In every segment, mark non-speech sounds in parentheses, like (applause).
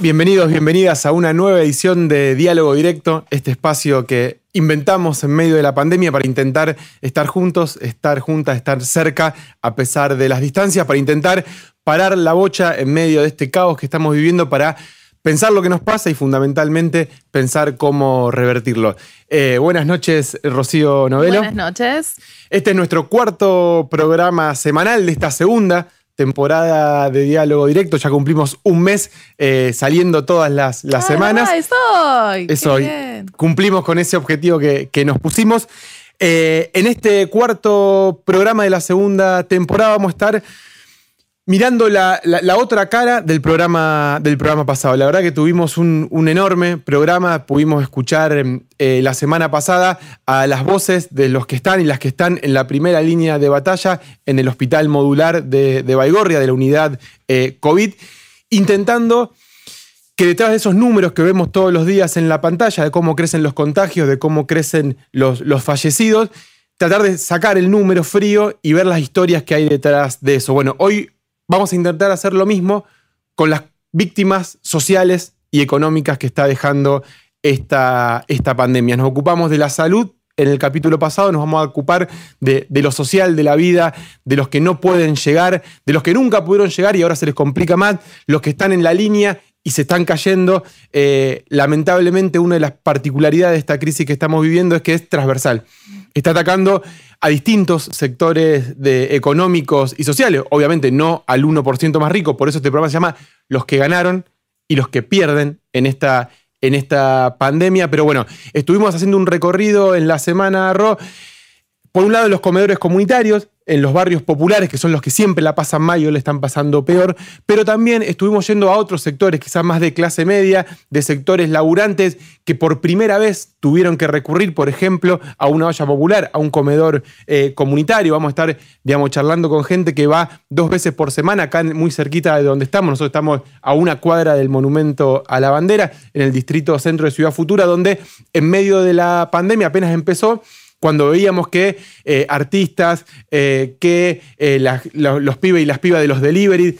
Bienvenidos, bienvenidas a una nueva edición de Diálogo Directo, este espacio que inventamos en medio de la pandemia para intentar estar juntos, estar juntas, estar cerca a pesar de las distancias, para intentar parar la bocha en medio de este caos que estamos viviendo, para pensar lo que nos pasa y fundamentalmente pensar cómo revertirlo. Eh, buenas noches, Rocío Novelo. Buenas noches. Este es nuestro cuarto programa semanal de esta segunda temporada de diálogo directo. Ya cumplimos un mes eh, saliendo todas las, las semanas. es hoy. Es Qué hoy. bien. Cumplimos con ese objetivo que, que nos pusimos. Eh, en este cuarto programa de la segunda temporada vamos a estar mirando la, la- otra cara del programa, del programa pasado. La verdad que tuvimos un, un enorme programa. Pudimos escuchar eh, la semana pasada a las voces de los que están y las que están en la primera línea de batalla en el hospital modular de, de Baigorria, de la unidad eh, COVID, intentando que detrás de esos números que vemos todos los días en la pantalla, de cómo crecen los contagios, de cómo crecen los, los fallecidos, tratar de sacar el número frío y ver las historias que hay detrás de eso. Bueno, hoy vamos a intentar hacer lo mismo con las víctimas sociales y económicas que está dejando esta, esta pandemia. Nos ocupamos de la salud. En el capítulo pasado nos vamos a ocupar de, lo social, de la vida, de los que no pueden llegar, de los que nunca pudieron llegar y ahora se les complica más, los que están en la línea y se están cayendo. Eh, lamentablemente, una de las particularidades de esta crisis que estamos viviendo es que es transversal. Está atacando a distintos sectores económicos y sociales. Obviamente no al 1% más rico, por eso este programa se llama Los que ganaron y los que pierden en esta, en esta pandemia. Pero bueno, estuvimos haciendo un recorrido en la semana, Ro, por un lado, los comedores comunitarios, en los barrios populares, que son los que siempre la pasan mal y hoy le están pasando peor, pero también estuvimos yendo a otros sectores, quizás más de clase media, de sectores laburantes, que por primera vez tuvieron que recurrir, por ejemplo, a una olla popular, a un comedor eh, comunitario. Vamos a estar, digamos, charlando con gente que va dos veces por semana, acá muy cerquita de donde estamos. Nosotros estamos a una cuadra del Monumento a la Bandera, en el distrito centro de Ciudad Futura, donde en medio de la pandemia apenas empezó, cuando veíamos que eh, artistas, eh, que eh, los pibes y las pibas de los delivery,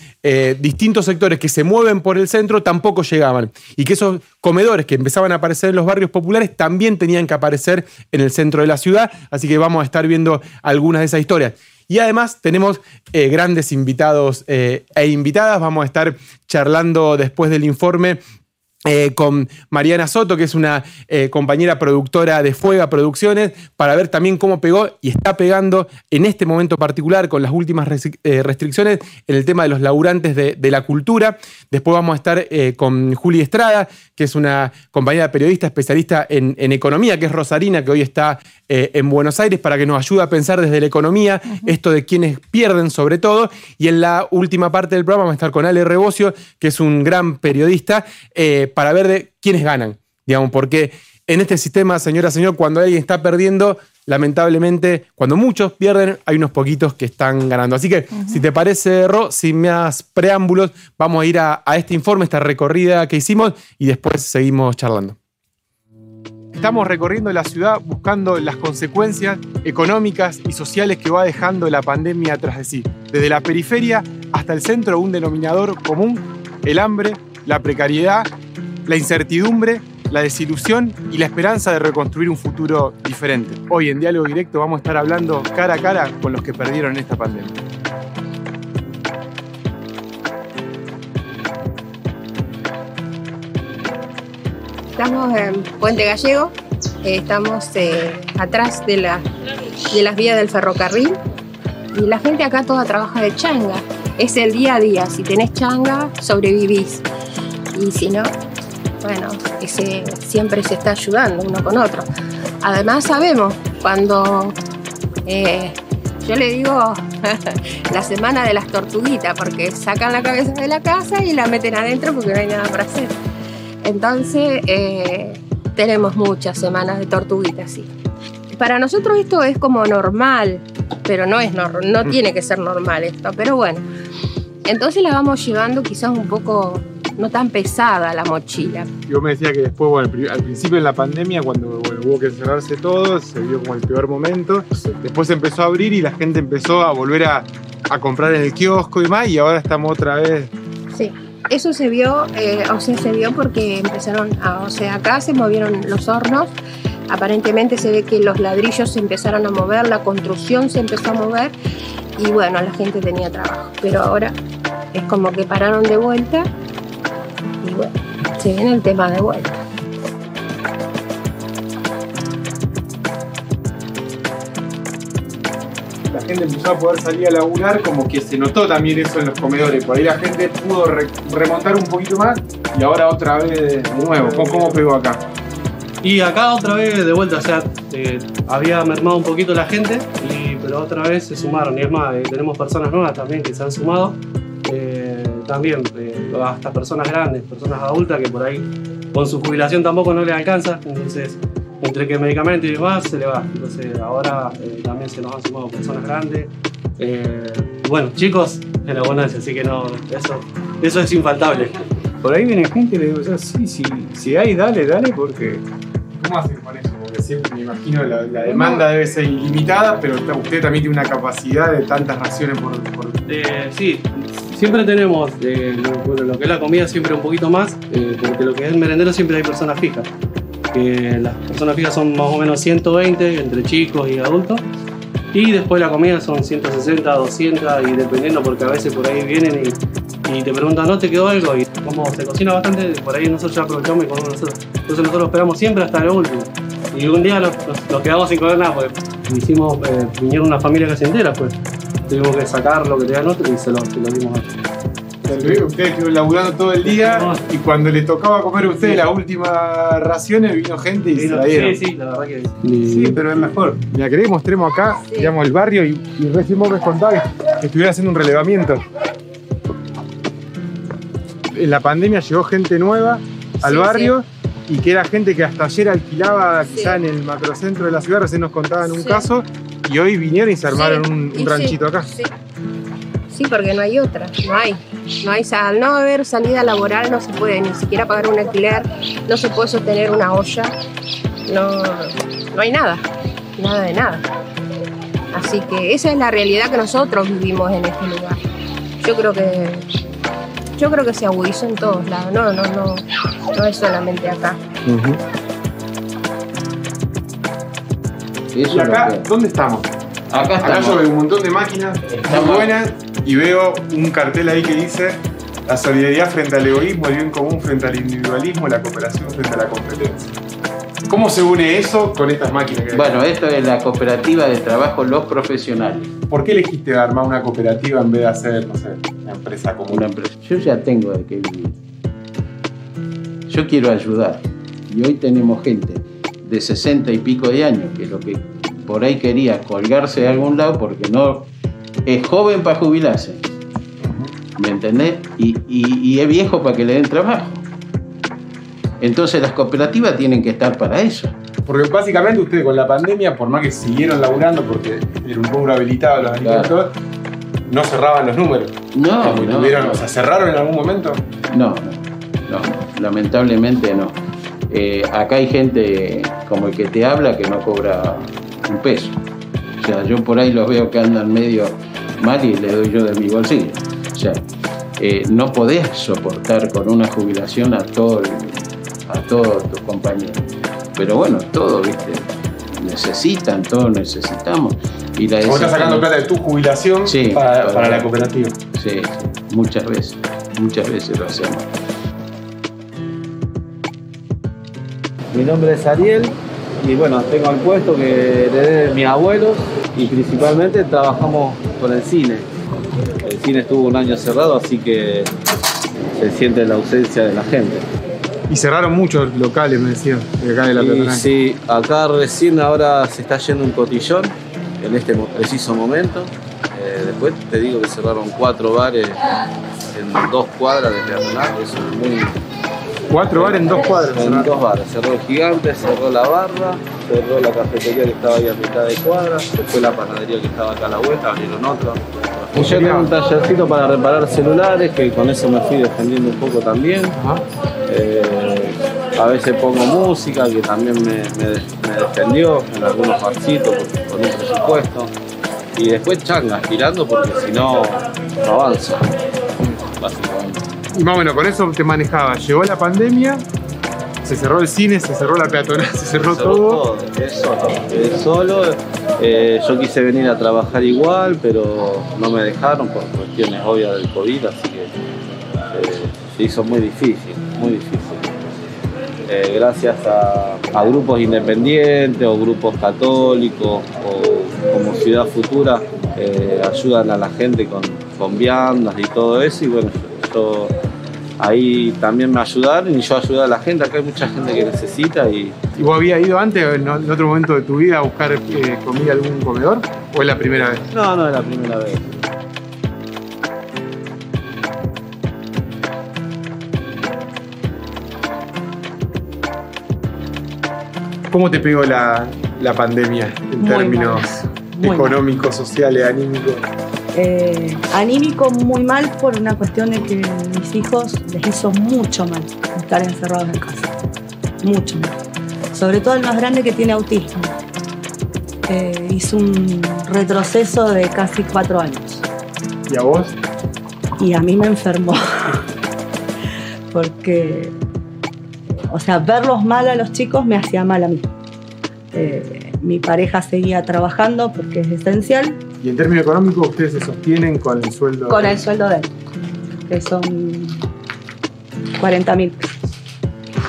distintos sectores que se mueven por el centro tampoco llegaban. Y que esos comedores que empezaban a aparecer en los barrios populares también tenían que aparecer en el centro de la ciudad. Así que vamos a estar viendo algunas de esas historias. Y además tenemos grandes invitados e invitadas. Vamos a estar charlando después del informe eh, con Mariana Soto, que es una eh, compañera productora de Fuega Producciones, para ver también cómo pegó y está pegando en este momento particular con las últimas eh, restricciones en el tema de los laburantes de, de la cultura. Después vamos a estar con Juli Estrada, que es una compañera periodista especialista en, en economía, que es Rosarina, que hoy está en Buenos Aires, para que nos ayude a pensar desde la economía esto de quienes pierden sobre todo. Y en la última parte del programa vamos a estar con Ale Rebocio, que es un gran periodista, para ver de quiénes ganan, digamos, porque en este sistema, señora, señor, cuando alguien está perdiendo, lamentablemente, cuando muchos pierden, hay unos poquitos que están ganando. Así que, si te parece, Ro, sin más preámbulos, vamos a ir a, a este informe, esta recorrida que hicimos, y después seguimos charlando. Estamos recorriendo la ciudad buscando las consecuencias económicas y sociales que va dejando la pandemia tras de sí. Desde la periferia hasta el centro, un denominador común, el hambre, la precariedad, la incertidumbre, la desilusión y la esperanza de reconstruir un futuro diferente. Hoy en Diálogo Directo vamos a estar hablando cara a cara con los que perdieron esta pandemia. Estamos en Puente Gallego, estamos eh, atrás de, la- de las vías del ferrocarril y la gente acá toda trabaja de changa. Es el día a día, si tenés changa, sobrevivís. Y si no, bueno, ese, siempre se está ayudando uno con otro. Además sabemos cuando eh, yo le digo (laughs) la semana de las tortuguitas, porque sacan la cabeza de la casa y la meten adentro porque no hay nada para hacer. Entonces, eh, tenemos muchas semanas de tortuguitas, sí. Para nosotros esto es como normal, pero no es nor- no tiene que ser normal esto, pero bueno. Entonces la vamos llevando quizás un poco no tan pesada la mochila. Yo me decía que después, bueno, al principio de la pandemia, cuando hubo que cerrarse todo, se vio como el peor momento. Después se empezó a abrir y la gente empezó a volver a, a comprar en el kiosco y más, y ahora estamos otra vez. Sí. Eso se vio, eh, o sea, se vio porque empezaron, a, o sea, acá se movieron los hornos, aparentemente se ve que los ladrillos se empezaron a mover, la construcción se empezó a mover y bueno, la gente tenía trabajo. Pero ahora es como que pararon de vuelta y bueno, se viene el tema de vuelta. La gente empezó a poder salir a laburar, como que se notó también eso en los comedores. Por ahí la gente pudo remontar un poquito más y ahora otra vez de nuevo. ¿Cómo, pegó acá? Y acá otra vez de vuelta, o sea, eh, había mermado un poquito la gente, pero otra vez se sumaron. Y es más, eh, tenemos personas nuevas también que se han sumado. Eh, también hasta personas grandes, personas adultas que por ahí con su jubilación tampoco no les alcanza. Entonces, entre que medicamentos y demás se le va. Entonces, ahora también se nos han sumado personas grandes. bueno, chicos, en abundancia, así que no, eso, eso es infaltable. Por ahí viene gente y le digo, sí, sí, si hay, dale, dale, porque ¿Cómo hacen con eso? Porque siempre me imagino la, la demanda debe ser ilimitada, pero usted también tiene una capacidad de tantas raciones por. Eh, sí, siempre tenemos eh, lo, lo, que es la comida, siempre un poquito más, eh, porque lo que es el merendero siempre hay personas fijas. Que las personas fijas son más o menos 120 entre chicos y adultos. Y después la comida son 160, 200 y dependiendo porque a veces por ahí vienen y, y te preguntan, ¿no te quedó algo? Y como se cocina bastante, por ahí nosotros ya aprovechamos y comemos nosotros. Entonces nosotros esperamos siempre hasta lo último. Y un día nos, quedamos sin comer nada, porque hicimos, eh, vinieron una familia casi entera, pues tuvimos que sacar lo que tenían otros y se lo, se lo dimos a Ustedes estuvieron laburando todo el día y cuando les tocaba comer a ustedes las últimas raciones vino gente y se la dieron. Sí, sí, la verdad que sí. pero es mejor. Mira, querés mostremos acá, digamos, el barrio y, y recién vos me contabas que estuviera haciendo un relevamiento. En la pandemia llegó gente nueva al barrio y que era gente que hasta ayer alquilaba quizá en el macrocentro de la ciudad, recién nos contaban un caso, y hoy vinieron y se armaron un, ranchito acá. Sí. porque no hay otra, no hay. No hay, al no haber salida laboral no se puede ni siquiera pagar un alquiler, no se puede sostener una olla, no, no hay nada, nada de nada. Así que esa es la realidad que nosotros vivimos en este lugar. Yo creo que yo creo que se agudizó en todos lados, no, no, no, no es solamente acá. ¿Y acá dónde estamos? Acá estamos. Acá yo veo un montón de máquinas muy buenas y veo un cartel ahí que dice la solidaridad frente al egoísmo, el bien común frente al individualismo, la cooperación frente a la competencia. ¿Cómo se une eso con estas máquinas? Que bueno, esto es la cooperativa de trabajo Los Profesionales. ¿Por qué elegiste armar una cooperativa en vez de hacer, no sé, una empresa como una empresa? Yo ya tengo de qué vivir. Yo quiero ayudar. Y hoy tenemos gente de 60 y pico de años que lo que por ahí quería colgarse de algún lado porque no es joven para jubilarse. ¿Me entendés? Y, y es viejo para que le den trabajo. Entonces las cooperativas tienen que estar para eso. Porque básicamente ustedes con la pandemia, por más que siguieron laburando porque era un rubro habilitado los alimentos, no cerraban los números. No, no, O sea, ¿cerraron en algún momento? No, no, lamentablemente no. Eh, acá hay gente como el que te habla que no cobra un peso. O sea, yo por ahí los veo que andan medio mal y le doy yo de mi bolsillo. O sea, eh, no podés soportar con una jubilación a todo a todos tus compañeros. Pero bueno, todo, ¿viste? Necesitan, todos necesitamos. Y la Vos estás sacando plata de tu jubilación para, la cooperativa. Sí, muchas veces, muchas veces lo hacemos. Mi nombre es Ariel y bueno, tengo el puesto que heredé de mis abuelos y principalmente trabajamos con el cine. El cine estuvo un año cerrado, así que se siente la ausencia de la gente. Y cerraron muchos locales, me decían, de acá de la y, Sí, acá recién ahora se está yendo un cotillón en este preciso momento. Eh, después te digo que cerraron cuatro bares en dos cuadras de peatonal, eso es muy... ¿Cuatro bares en dos cuadras? En dos bares, cerró el gigante, cerró la barra, cerró la cafetería que estaba ahí a mitad de cuadra, después la panadería que estaba acá a la vuelta, abrieron otro. Y yo tengo un tallercito para reparar celulares, que con eso me fui defendiendo un poco también. Eh, a veces pongo música, que también me, me- me defendió en algunos barcitos con, con un presupuesto. Y después changas, tirando porque si no, no avanzo. Básicamente. Y más o menos con eso te manejabas. Llegó la pandemia, se cerró el cine, se cerró la peatonal, (laughs) se cerró todo. es solo. solo. Eh, yo quise venir a trabajar igual, pero no me dejaron por cuestiones obvias del COVID, así que eh, se hizo muy difícil, muy difícil. Eh, gracias a, a grupos independientes o grupos católicos o como Ciudad Futura, ayudan a la gente con, con viandas y todo eso. Y bueno, ahí también me ayudaron y yo ayudé a la gente. Acá hay mucha gente que necesita y ¿Y vos habías ido antes, en otro momento de tu vida, a buscar eh, comida a algún comedor? ¿O es la primera vez? No, no es la primera vez. ¿Cómo te pegó la, la pandemia en Muy términos económicos, sociales, anímicos? Eh, anímico muy mal por una cuestión de que mis hijos les hizo mucho mal estar encerrados en casa. Mucho mal. Sobre todo el más grande que tiene autismo. Eh, hizo un retroceso de casi cuatro años. ¿Y a vos? y a mí me enfermó. (laughs) Porque, o sea, verlos mal a los chicos me hacía mal a mí. Eh, mi pareja seguía trabajando porque es esencial ¿Y en términos económicos ustedes se sostienen con el sueldo? con el sueldo de él, que son 40 mil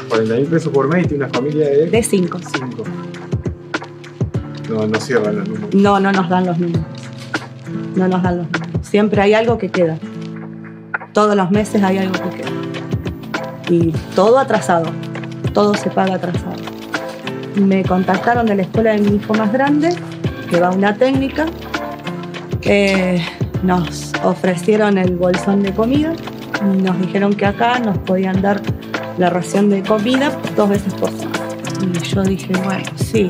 40 mil pesos por mes y tiene una familia de de 5. 5. No, no cierran los números. No, no nos dan los números. No nos dan los números. Siempre hay algo que queda. Todos los meses hay algo que queda. Y todo atrasado. Todo se paga atrasado. Me contactaron de la escuela de mi hijo más grande, que va a una técnica. Eh, nos ofrecieron el bolsón de comida y nos dijeron que acá nos podían dar la ración de comida dos veces por semana. Y yo dije, bueno, sí,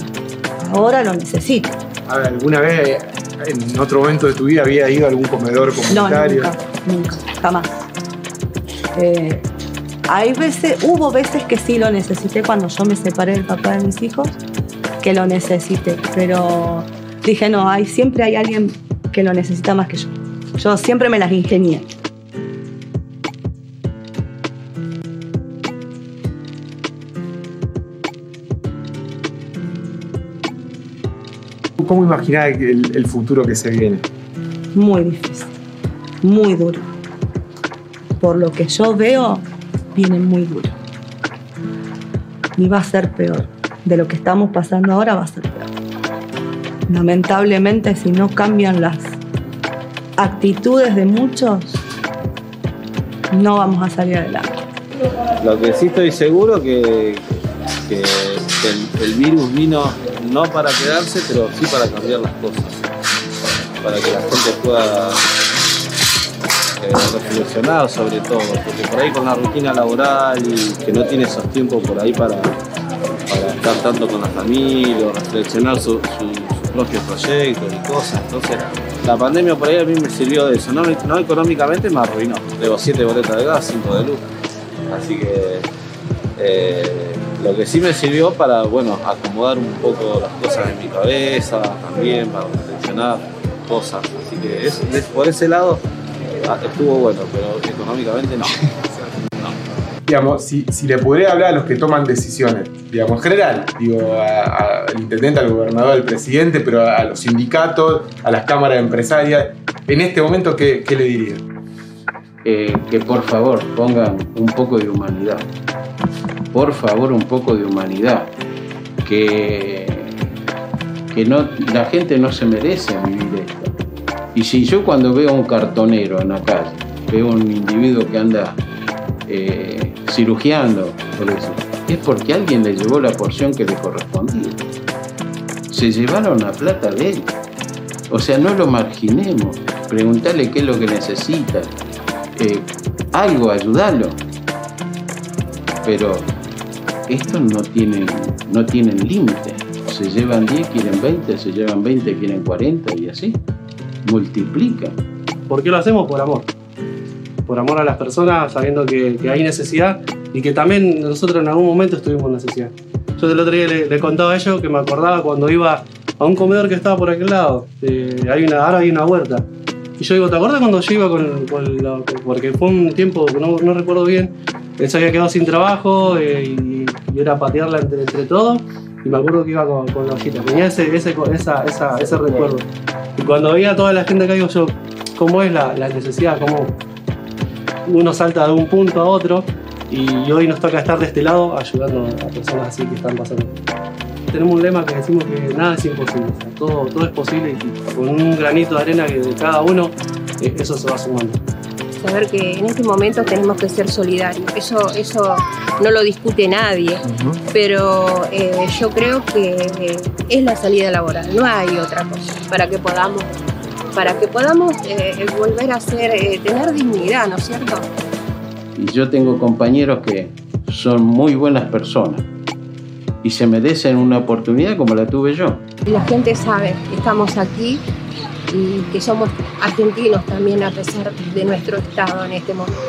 ahora lo necesito. ¿alguna vez en otro momento de tu vida había ido a algún comedor No, comunitario? nunca, nunca, jamás. Eh, hay veces, hubo veces que sí lo necesité cuando yo me separé del papá de mis hijos, que lo necesité, pero dije, no, hay, siempre hay alguien que lo necesita más que yo. Yo siempre me las ingenié. ¿Cómo imaginás el, el futuro que se viene? Muy difícil, muy duro. Por lo que yo veo, viene muy duro. Y va a ser peor. De lo que estamos pasando ahora va a ser peor. Lamentablemente, si no cambian las actitudes de muchos, no vamos a salir adelante. Lo que sí estoy seguro que, que el, virus vino no para quedarse, pero sí para cambiar las cosas. Para que la gente pueda eh, reflexionar sobre todo. Porque por ahí con la rutina laboral y que no tiene esos tiempos por ahí para, estar tanto con la familia, o reflexionar su- propios proyectos y cosas. Entonces, la pandemia por ahí a mí me sirvió de eso. No, no económicamente me arruinó. Debo siete boletas de gas, cinco de luz. Así que eh, lo que sí me sirvió para, bueno, acomodar un poco las cosas en mi cabeza, también para reflexionar cosas. Así que es, por ese lado ah, estuvo bueno, pero económicamente no. (laughs) Digamos, si, si le pudiera hablar a los que toman decisiones, digamos, en general, digo, al intendente, al gobernador, al presidente, pero a, los sindicatos, a las cámaras empresarias, en este momento, ¿qué, qué le diría? eh, que por favor pongan un poco de humanidad. Por favor, un poco de humanidad. Que, que no, la gente no se merece vivir esto. Y si yo cuando veo un cartonero en la calle, veo un individuo que anda eh, cirugiando, es porque alguien le llevó la porción que le correspondía. Se llevaron la plata de él. O sea, no lo marginemos. Preguntale qué es lo que necesita. Eh, algo, ayudalo. Pero estos no tienen, no tienen límite. se llevan 10, quieren 20, se llevan 20, quieren 40 y así. Multiplica. ¿Por qué lo hacemos? Por amor. Por amor a las personas, sabiendo que, que hay necesidad y que también nosotros en algún momento estuvimos en necesidad. Yo el otro día le, le contaba a ellos que me acordaba cuando iba a un comedor que estaba por aquel lado. Eh, hay una, ahora hay una huerta. Y yo digo, ¿te acuerdas cuando yo iba con, con la- porque fue un tiempo no, no recuerdo bien, él se había quedado sin trabajo eh, y, y era patearla entre, entre todos. Y me acuerdo que iba con, con la ollita. Tenía ese, ese, esa, esa, ese recuerdo. Y cuando veía a toda la gente acá, digo yo, ¿cómo es la, la necesidad? ¿Cómo uno salta de un punto a otro? Y hoy nos toca estar de este lado ayudando a personas así que están pasando. Tenemos un lema que decimos que nada es imposible, o sea, todo, todo es posible y con un granito de arena que de cada uno, eh, eso se va sumando. Saber que en este momento tenemos que ser solidarios. Eso, eso no lo discute nadie, pero eh, yo creo que es la salida laboral, no hay otra cosa para que podamos, para que podamos eh, volver a ser, eh, tener dignidad, ¿no es cierto? Y yo tengo compañeros que son muy buenas personas y se merecen una oportunidad como la tuve yo. La gente sabe que estamos aquí y que somos argentinos también a pesar de nuestro estado en este momento.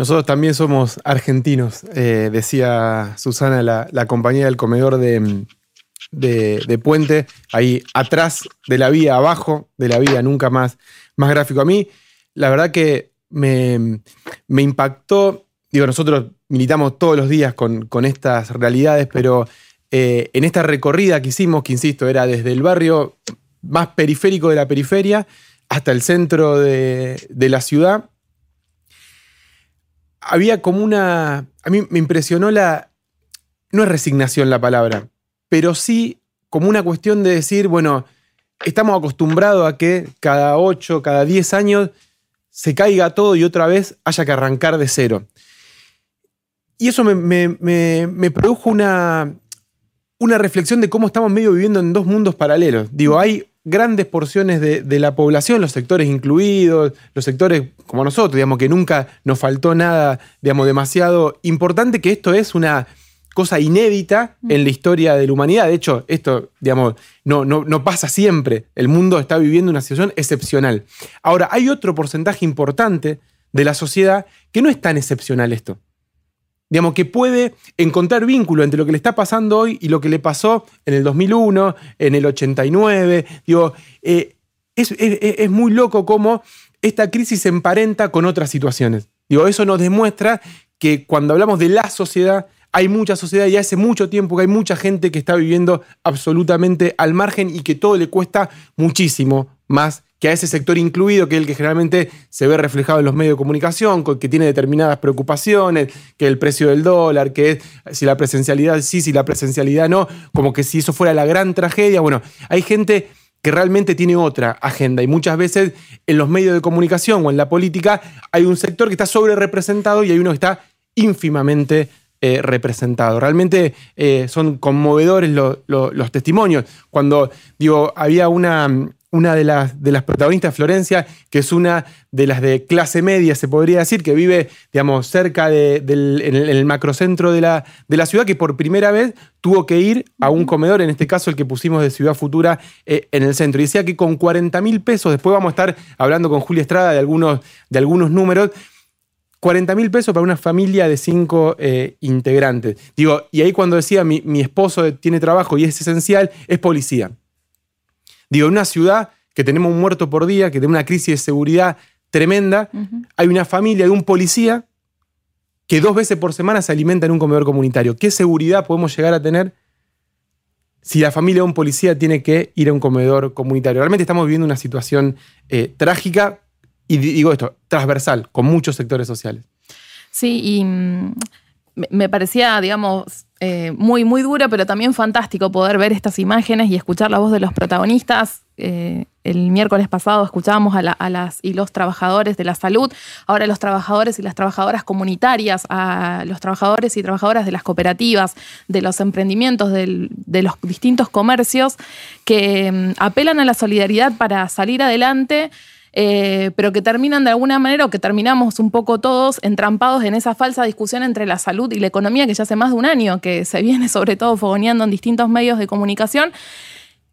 Nosotros también somos argentinos, eh, decía Susana, la, la compañera del comedor de, de- de Puente, ahí atrás de la vía, abajo de la vía, nunca más, más gráfico. A mí, la verdad que me, me impactó, digo, nosotros militamos todos los días con, con estas realidades, pero eh, en esta recorrida que hicimos, que insisto, era desde el barrio más periférico de la periferia hasta el centro de, de la ciudad, había como una. A mí me impresionó la. No es resignación la palabra, pero sí como una cuestión de decir, bueno, estamos acostumbrados a que cada 8, cada 10 años se caiga todo y otra vez haya que arrancar de cero. Y eso me, me- me- me produjo una, una reflexión de cómo estamos medio viviendo en dos mundos paralelos. Digo, hay grandes porciones de, de la población, los sectores incluidos, los sectores como nosotros, digamos, que nunca nos faltó nada, digamos, demasiado importante, que esto es una cosa inédita en la historia de la humanidad. De hecho, esto, digamos, no, no, no pasa siempre. El mundo está viviendo una situación excepcional. Ahora, hay otro porcentaje importante de la sociedad que no es tan excepcional esto digamos, que puede encontrar vínculo entre lo que le está pasando hoy y lo que le pasó en el 2001, en el 89. Digo, eh, es, es- muy loco cómo esta crisis se emparenta con otras situaciones. Digo, eso nos demuestra que cuando hablamos de la sociedad, hay mucha sociedad y hace mucho tiempo que hay mucha gente que está viviendo absolutamente al margen y que todo le cuesta muchísimo más que a ese sector incluido, que es el que generalmente se ve reflejado en los medios de comunicación, que tiene determinadas preocupaciones, que el precio del dólar, que es si la presencialidad sí, si la presencialidad no, como que si eso fuera la gran tragedia. Bueno, hay gente que realmente tiene otra agenda y muchas veces en los medios de comunicación o en la política hay un sector que está sobre representado y hay uno que está ínfimamente eh, representado. Realmente eh, son conmovedores lo- lo- los testimonios. Cuando, digo, había una, una de, las, de las protagonistas, Florencia, que es una de las de clase media, se podría decir, que vive, digamos, cerca de- del en el, en el macrocentro de la, de la ciudad, que por primera vez tuvo que ir a un comedor, en este caso el que pusimos de Ciudad Futura eh, en el centro. Y decía que con 40 mil pesos, después vamos a estar hablando con Julia Estrada de algunos, de algunos números, 40 mil pesos para una familia de cinco eh, integrantes. Digo, y ahí cuando decía mi, mi esposo tiene trabajo y es esencial, es policía. Digo, en una ciudad que tenemos un muerto por día, que tiene una crisis de seguridad tremenda, hay una familia de un policía que dos veces por semana se alimenta en un comedor comunitario. ¿Qué seguridad podemos llegar a tener si la familia de un policía tiene que ir a un comedor comunitario? Realmente estamos viviendo una situación eh, trágica y di- digo esto, transversal, con muchos sectores sociales. Sí, y mm, me- parecía, digamos, eh, muy, muy duro, pero también fantástico poder ver estas imágenes y escuchar la voz de los protagonistas. Eh, el miércoles pasado escuchábamos a, la- las y los trabajadores de la salud, ahora los trabajadores y las trabajadoras comunitarias, a los trabajadores y trabajadoras de las cooperativas, de los emprendimientos, de los distintos comercios que mm, apelan a la solidaridad para salir adelante eh, pero que terminan de alguna manera o que terminamos un poco todos entrampados en esa falsa discusión entre la salud y la economía que ya hace más de un año que se viene (laughs) sobre todo fogoneando en distintos medios de comunicación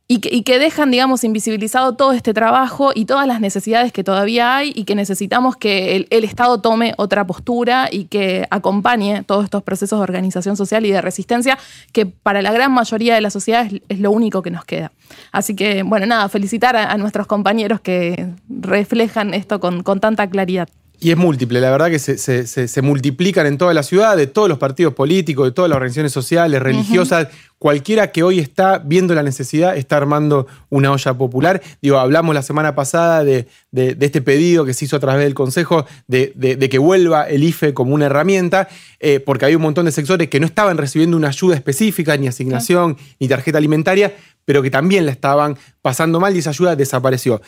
y que, dejan, digamos, invisibilizado todo este trabajo y todas las necesidades que todavía hay y que necesitamos que el, Estado tome otra postura y que acompañe todos estos procesos de organización social y de resistencia que para la gran mayoría de la sociedad es, lo único que nos queda. Así que, bueno, nada, felicitar a, nuestros compañeros que reflejan esto con, con tanta claridad. Y es múltiple, la verdad que se, multiplican en toda la ciudad, de todos los partidos políticos, de todas las organizaciones sociales, religiosas. Cualquiera que hoy está viendo la necesidad está armando una olla popular. Digo, hablamos la semana pasada de, este pedido que se hizo a través del Consejo de, que vuelva el IFE como una herramienta, eh, porque había un montón de sectores que no estaban recibiendo una ayuda específica, ni asignación, ni tarjeta alimentaria, pero que también la estaban pasando mal y esa ayuda desapareció.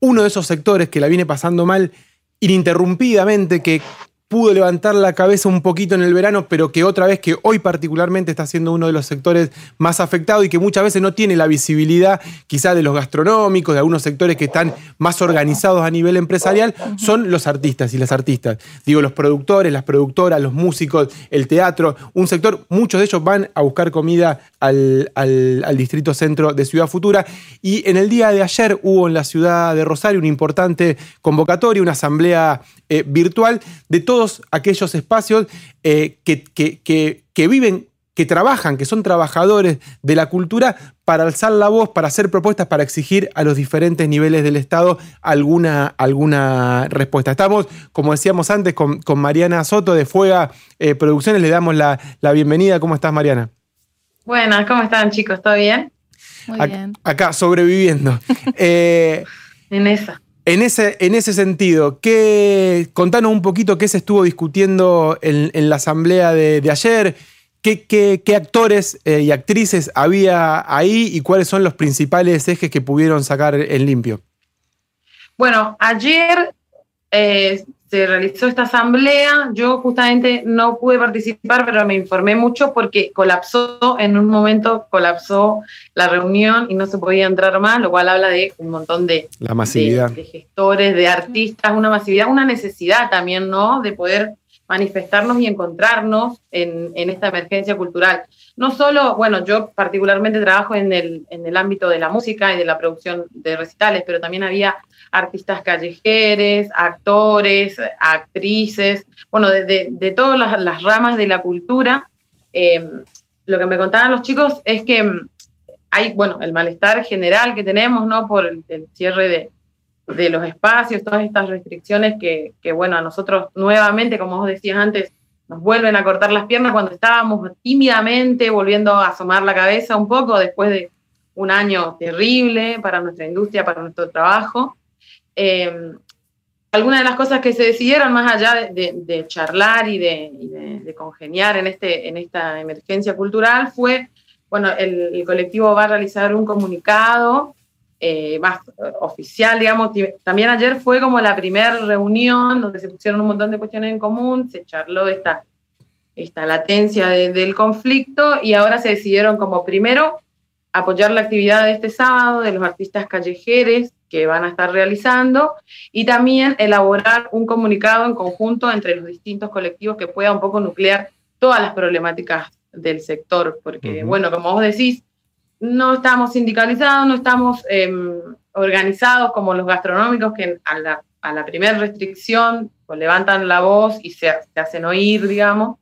Uno de esos sectores que la viene pasando mal ininterrumpidamente, que pudo levantar la cabeza un poquito en el verano, pero que otra vez que hoy particularmente está siendo uno de los sectores más afectados y que muchas veces no tiene la visibilidad quizá de los gastronómicos, de algunos sectores que están más organizados a nivel empresarial, son los artistas y las artistas. Digo, los productores, las productoras, los músicos, el teatro, un sector, muchos de ellos van a buscar comida al, distrito centro de Ciudad Futura y en el día de ayer hubo en la ciudad de Rosario una importante convocatoria, una asamblea eh, virtual de todos aquellos espacios eh, que, que, viven, que trabajan, que son trabajadores de la cultura para alzar la voz, para hacer propuestas, para exigir a los diferentes niveles del Estado alguna, alguna respuesta. Estamos, como decíamos antes, con, Mariana Soto de Fuega eh, Producciones. Le damos la, bienvenida. ¿Cómo estás, Mariana? Buenas, ¿cómo están, chicos? ¿Todo bien? Muy bien. Acá, sobreviviendo. (laughs) en esa. En ese, en ese sentido, ¿qué, contanos un poquito qué se estuvo discutiendo en, la asamblea de, ayer, qué, qué, actores eh, y actrices había ahí y cuáles son los principales ejes que pudieron sacar en limpio. Bueno, ayer eh, se realizó esta asamblea. Yo justamente no pude participar, pero me informé mucho porque colapsó, en un momento colapsó la reunión y no se podía entrar más, lo cual habla de un montón de, la masividad. de, gestores, de artistas, una masividad, una necesidad también, ¿no? De poder manifestarnos y encontrarnos en, en, esta emergencia cultural. No solo, bueno, yo particularmente trabajo en el, en el ámbito de la música y de la producción de recitales, pero también había artistas callejeros, actores, actrices, bueno, de, todas las, ramas de la cultura. Em, lo que me contaban los chicos es que em, hay, bueno, el malestar general que tenemos, ¿no? Por el, cierre de, de, los espacios, todas estas restricciones que, que, bueno, a nosotros nuevamente, como vos decías antes, nos vuelven a cortar las piernas cuando estábamos tímidamente volviendo a asomar la cabeza un poco después de un año terrible para nuestra industria, para nuestro trabajo. Eh, algunas de las cosas que se decidieron, más allá de, charlar y, de, congeniar en, este, en esta emergencia cultural, fue, bueno, el, colectivo va a realizar un comunicado eh, más oficial, digamos. También ayer fue como la primera reunión donde se pusieron un montón de cuestiones en común, se charló esta, esta latencia del conflicto y ahora se decidieron como primero apoyar la actividad de este sábado de los artistas callejeros que van a estar realizando y también elaborar un comunicado en conjunto entre los distintos colectivos que pueda un poco nuclear todas las problemáticas del sector, porque bueno, como vos decís, no estamos sindicalizados, no estamos em, organizados como los gastronómicos que a la, a la primera restricción pues, levantan la voz y se, se, hacen oír, digamos.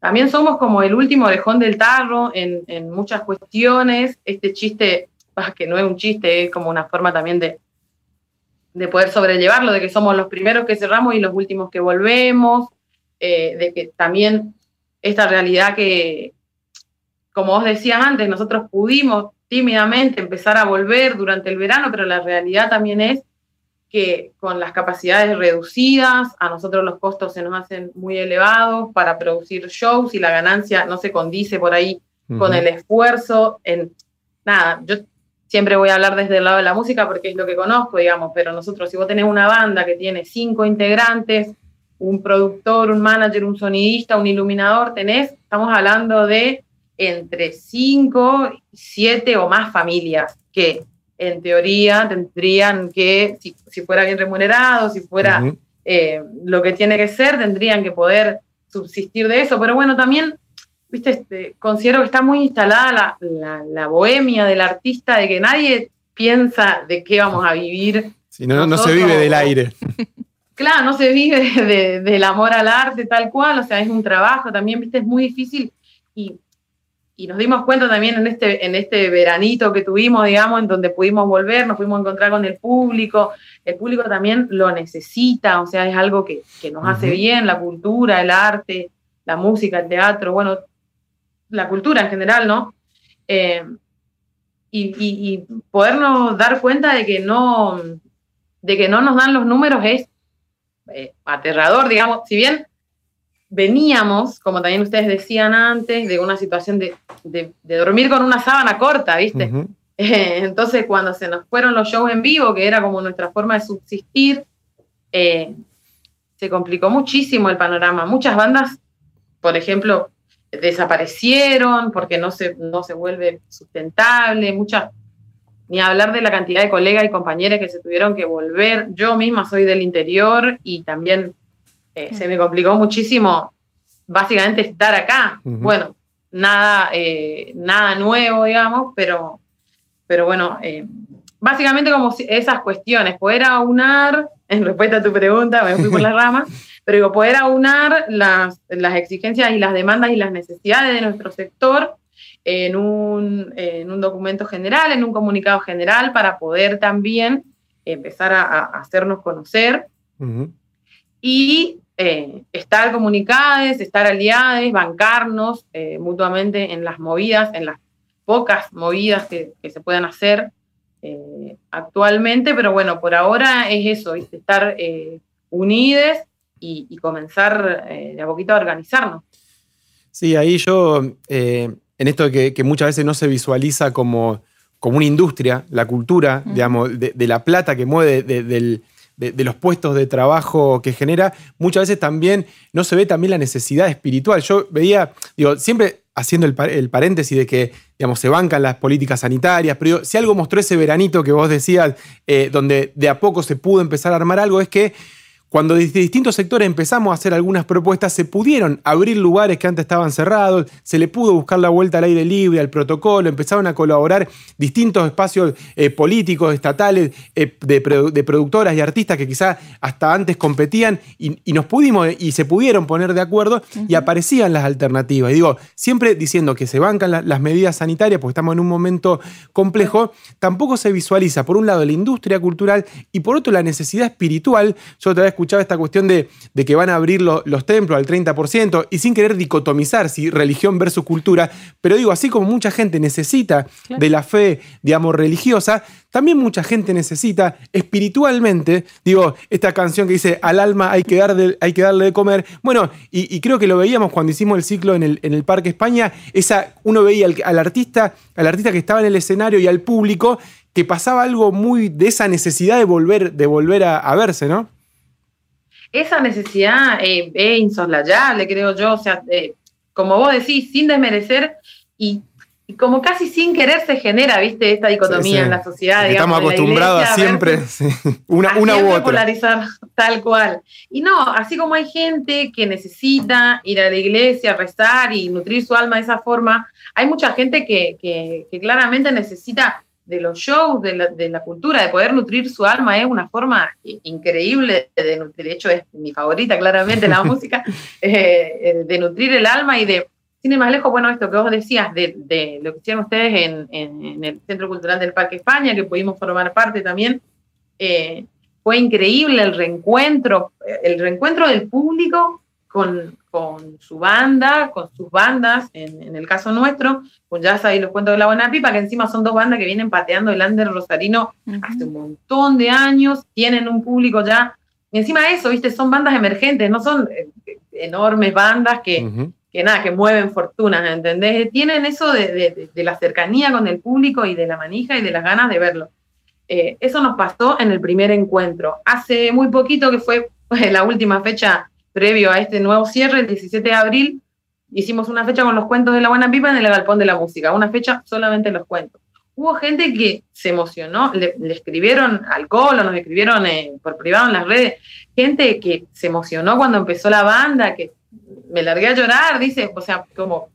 También somos como el último orejón del tarro en, en muchas cuestiones. Este chiste, (laughs) que no es un chiste, es como una forma también de, de poder sobrellevarlo, de que somos los primeros que cerramos y los últimos que volvemos, eh, de que también esta realidad que, como vos decías antes, nosotros pudimos tímidamente empezar a volver durante el verano, pero la realidad también es que con las capacidades reducidas, a nosotros los costos se nos hacen muy elevados para producir shows y la ganancia no se condice por ahí con el esfuerzo en nada, yo siempre voy a hablar desde el lado de la música porque es lo que conozco, digamos, pero nosotros, si vos tenés una banda que tiene cinco integrantes, un productor, un manager, un sonidista, un iluminador, tenés, estamos hablando de entre cinco, siete o más familias que en teoría tendrían que, si, si fuera bien remunerado, si fuera eh, lo que tiene que ser, tendrían que poder subsistir de eso. Pero bueno, también, viste, este, considero que está muy instalada la, la- la bohemia del artista, de que nadie piensa de qué vamos a vivir. Si no, no se vive del aire. (laughs) Claro, no se vive de- del amor al arte tal cual, o sea, es un trabajo también, viste, es muy difícil. Y, y nos dimos cuenta también en este, en este veranito que tuvimos, digamos, en donde pudimos volver, nos pudimos encontrar con el público. El público también lo necesita, o sea, es algo que, que nos hace bien, la cultura, el arte, la música, el teatro, bueno, la cultura en general, ¿no? Eh, y, y- y podernos dar cuenta de que no, de que no nos dan los números es eh, aterrador, digamos, si bien veníamos, como también ustedes decían antes, de una situación de, de- de dormir con una sábana corta, ¿viste? (laughs) Eh, entonces, cuando se nos fueron los shows en vivo, que era como nuestra forma de subsistir, se complicó muchísimo el panorama. Muchas bandas, por ejemplo, desaparecieron porque no se, no se vuelve sustentable, muchas, ni hablar de la cantidad de colegas y compañeras que se tuvieron que volver. Yo misma soy del interior y también eh, se me complicó muchísimo básicamente estar acá. Ujú. Bueno, nada, eh, nada nuevo, digamos, pero, pero bueno, eh, básicamente como esas cuestiones, poder aunar, (laughs) en respuesta a tu pregunta, me fui por las ramas, (laughs) pero digo, poder aunar las, las exigencias y las demandas y las necesidades de nuestro sector en un, en un documento general, en un comunicado general, para poder también empezar a, a hacernos conocer Ujú. y eh, estar comunicadas, estar aliadas, bancarnos eh, mutuamente en las movidas, en las pocas movidas que, que se puedan hacer eh, actualmente, pero bueno, por ahora es eso, ¿viste? estar eh, unides y, y comenzar eh, de a poquito a organizarnos. Sí, ahí yo, eh, en esto de que, que muchas veces no se visualiza como, como una industria, la cultura, digamos, de, de la plata que mueve de, del- de- de los puestos de trabajo que genera, muchas veces también no se ve también la necesidad espiritual. Yo veía, digo, siempre haciendo el, par- el paréntesis de que, digamos, se bancan las políticas sanitarias, pero digo, si algo mostró ese veranito que vos decías, eh, donde de a poco se pudo empezar a armar algo, es que cuando desde distintos sectores empezamos a hacer algunas propuestas, se pudieron abrir lugares que antes estaban cerrados, se le pudo buscar la vuelta al aire libre, al protocolo, empezaron a colaborar distintos espacios eh, políticos, estatales, eh, de, produ- de productoras y artistas que quizá hasta antes competían y, y nos pudimos y se pudieron poner de acuerdo y aparecían las alternativas. Y digo, siempre diciendo que se bancan la- las medidas sanitarias porque estamos en un momento complejo, tampoco se visualiza, por un lado, la industria cultural y por otro, la necesidad espiritual. Yo otra vez escuchaba esta cuestión de, de que van a abrir lo- los templos al 30% y sin querer dicotomizar si religión versus cultura, pero digo, así como mucha gente necesita Claro. de la fe, digamos, religiosa, también mucha gente necesita espiritualmente, digo, esta canción que dice, al alma hay que, dar de- hay que darle de comer. Bueno, y, y creo que lo veíamos cuando hicimos el ciclo en el, en el Parque España, esa, uno veía al, al artista, al artista que estaba en el escenario y al público, que pasaba algo muy de esa necesidad de volver, de volver a, a verse, ¿no? Esa necesidad eh, es insoslayable, creo yo, o sea, eh, como vos decís, sin desmerecer y, y como casi sin querer se genera, viste, esta dicotomía Sí, sí. en la sociedad. Digamos, estamos acostumbrados a siempre sí, una, a una u siempre otra. polarizar tal cual. Y no, así como hay gente que necesita ir a la iglesia, rezar y nutrir su alma de esa forma, hay mucha gente que, que- que claramente necesita de los shows, de la, de la cultura, de poder nutrir su alma, es una forma increíble de nutrir, de hecho es mi favorita claramente la (laughs) música, eh, eh, de nutrir el alma y de, sin ir más lejos, bueno, esto que vos decías, de, de lo que hicieron ustedes en, en- en el Centro Cultural del Parque España, que pudimos formar parte también, eh, fue increíble el reencuentro, el reencuentro del público con, con su banda, con sus bandas, en, en el caso nuestro, con Yaza y los cuentos de la Buena Pipa, que encima son dos bandas que vienen pateando el under rosarino hace un montón de años, tienen un público ya, y encima de eso, viste, son bandas emergentes, no son eh, enormes bandas que, Ujú. que nada, que mueven fortunas, ¿entendés? Tienen eso de, de- de- la cercanía con el público y de la manija y de las ganas de verlo. Eh, eso nos pasó en el primer encuentro. Hace muy poquito, que fue (laughs) la última fecha previo a este nuevo cierre, el 17 de abril, hicimos una fecha con los cuentos de la Buena Pipa en el Galpón de la Música, una fecha solamente los cuentos. hubo gente que se emocionó, le, escribieron al colo, nos escribieron eh, por privado en las redes, gente que se emocionó cuando empezó la banda, que me largué a llorar, dice, o sea, como,